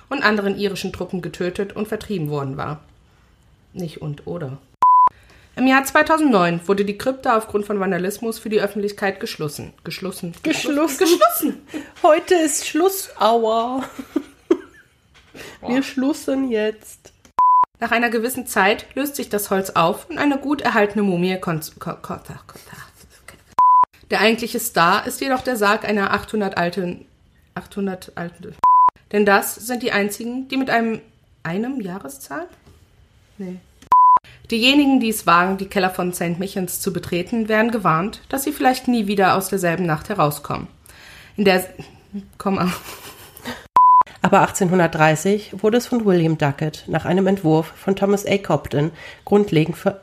Speaker 1: und anderen irischen Truppen getötet und vertrieben worden war. Nicht und oder. Im Jahr 2009 wurde die Krypta aufgrund von Vandalismus für die Öffentlichkeit geschlossen. Geschlossen.
Speaker 2: Geschlossen.
Speaker 1: Geschlossen.
Speaker 2: Heute ist Schlussauer. Wir schlussen jetzt.
Speaker 1: Nach einer gewissen Zeit löst sich das Holz auf und eine gut erhaltene Mumie kon Der eigentliche Star ist jedoch der Sarg einer 800 alten 800 alten Denn das sind die einzigen, die mit einem einem Jahreszahl? Nee. Diejenigen, die es wagen, die Keller von St. Michels zu betreten, werden gewarnt, dass sie vielleicht nie wieder aus derselben Nacht herauskommen. In der Komma.
Speaker 2: Aber 1830 wurde es von William Duckett nach einem Entwurf von Thomas A. Cobden grundlegend ver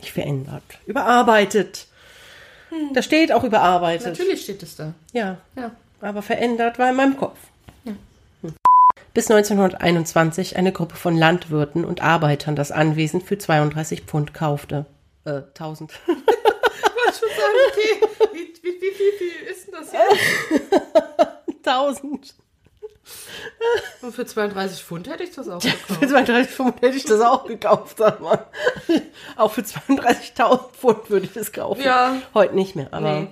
Speaker 2: nicht verändert, überarbeitet. Da steht auch überarbeitet.
Speaker 1: Natürlich steht es da.
Speaker 2: Ja,
Speaker 1: Ja.
Speaker 2: aber verändert war in meinem Kopf. Hm. Bis 1921 eine Gruppe von Landwirten und Arbeitern das Anwesen für 32 Pfund kaufte. Äh, 1000.
Speaker 1: Ich wollte schon sagen, okay, wie, wie, wie, wie viel ist denn das jetzt?
Speaker 2: 1000.
Speaker 1: Und für 32 Pfund hätte ich das auch gekauft.
Speaker 2: Für 32 Pfund hätte ich das auch gekauft, sag mal. Auch für 32.000 Pfund würde ich das kaufen.
Speaker 1: Ja.
Speaker 2: Heute nicht mehr, aber
Speaker 1: Nee.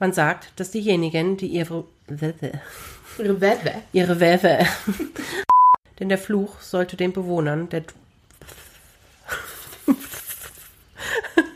Speaker 2: man sagt, dass diejenigen, die ihre
Speaker 1: Ihre Wäwe.
Speaker 2: Ihre Wäwe. Denn der Fluch sollte den Bewohnern der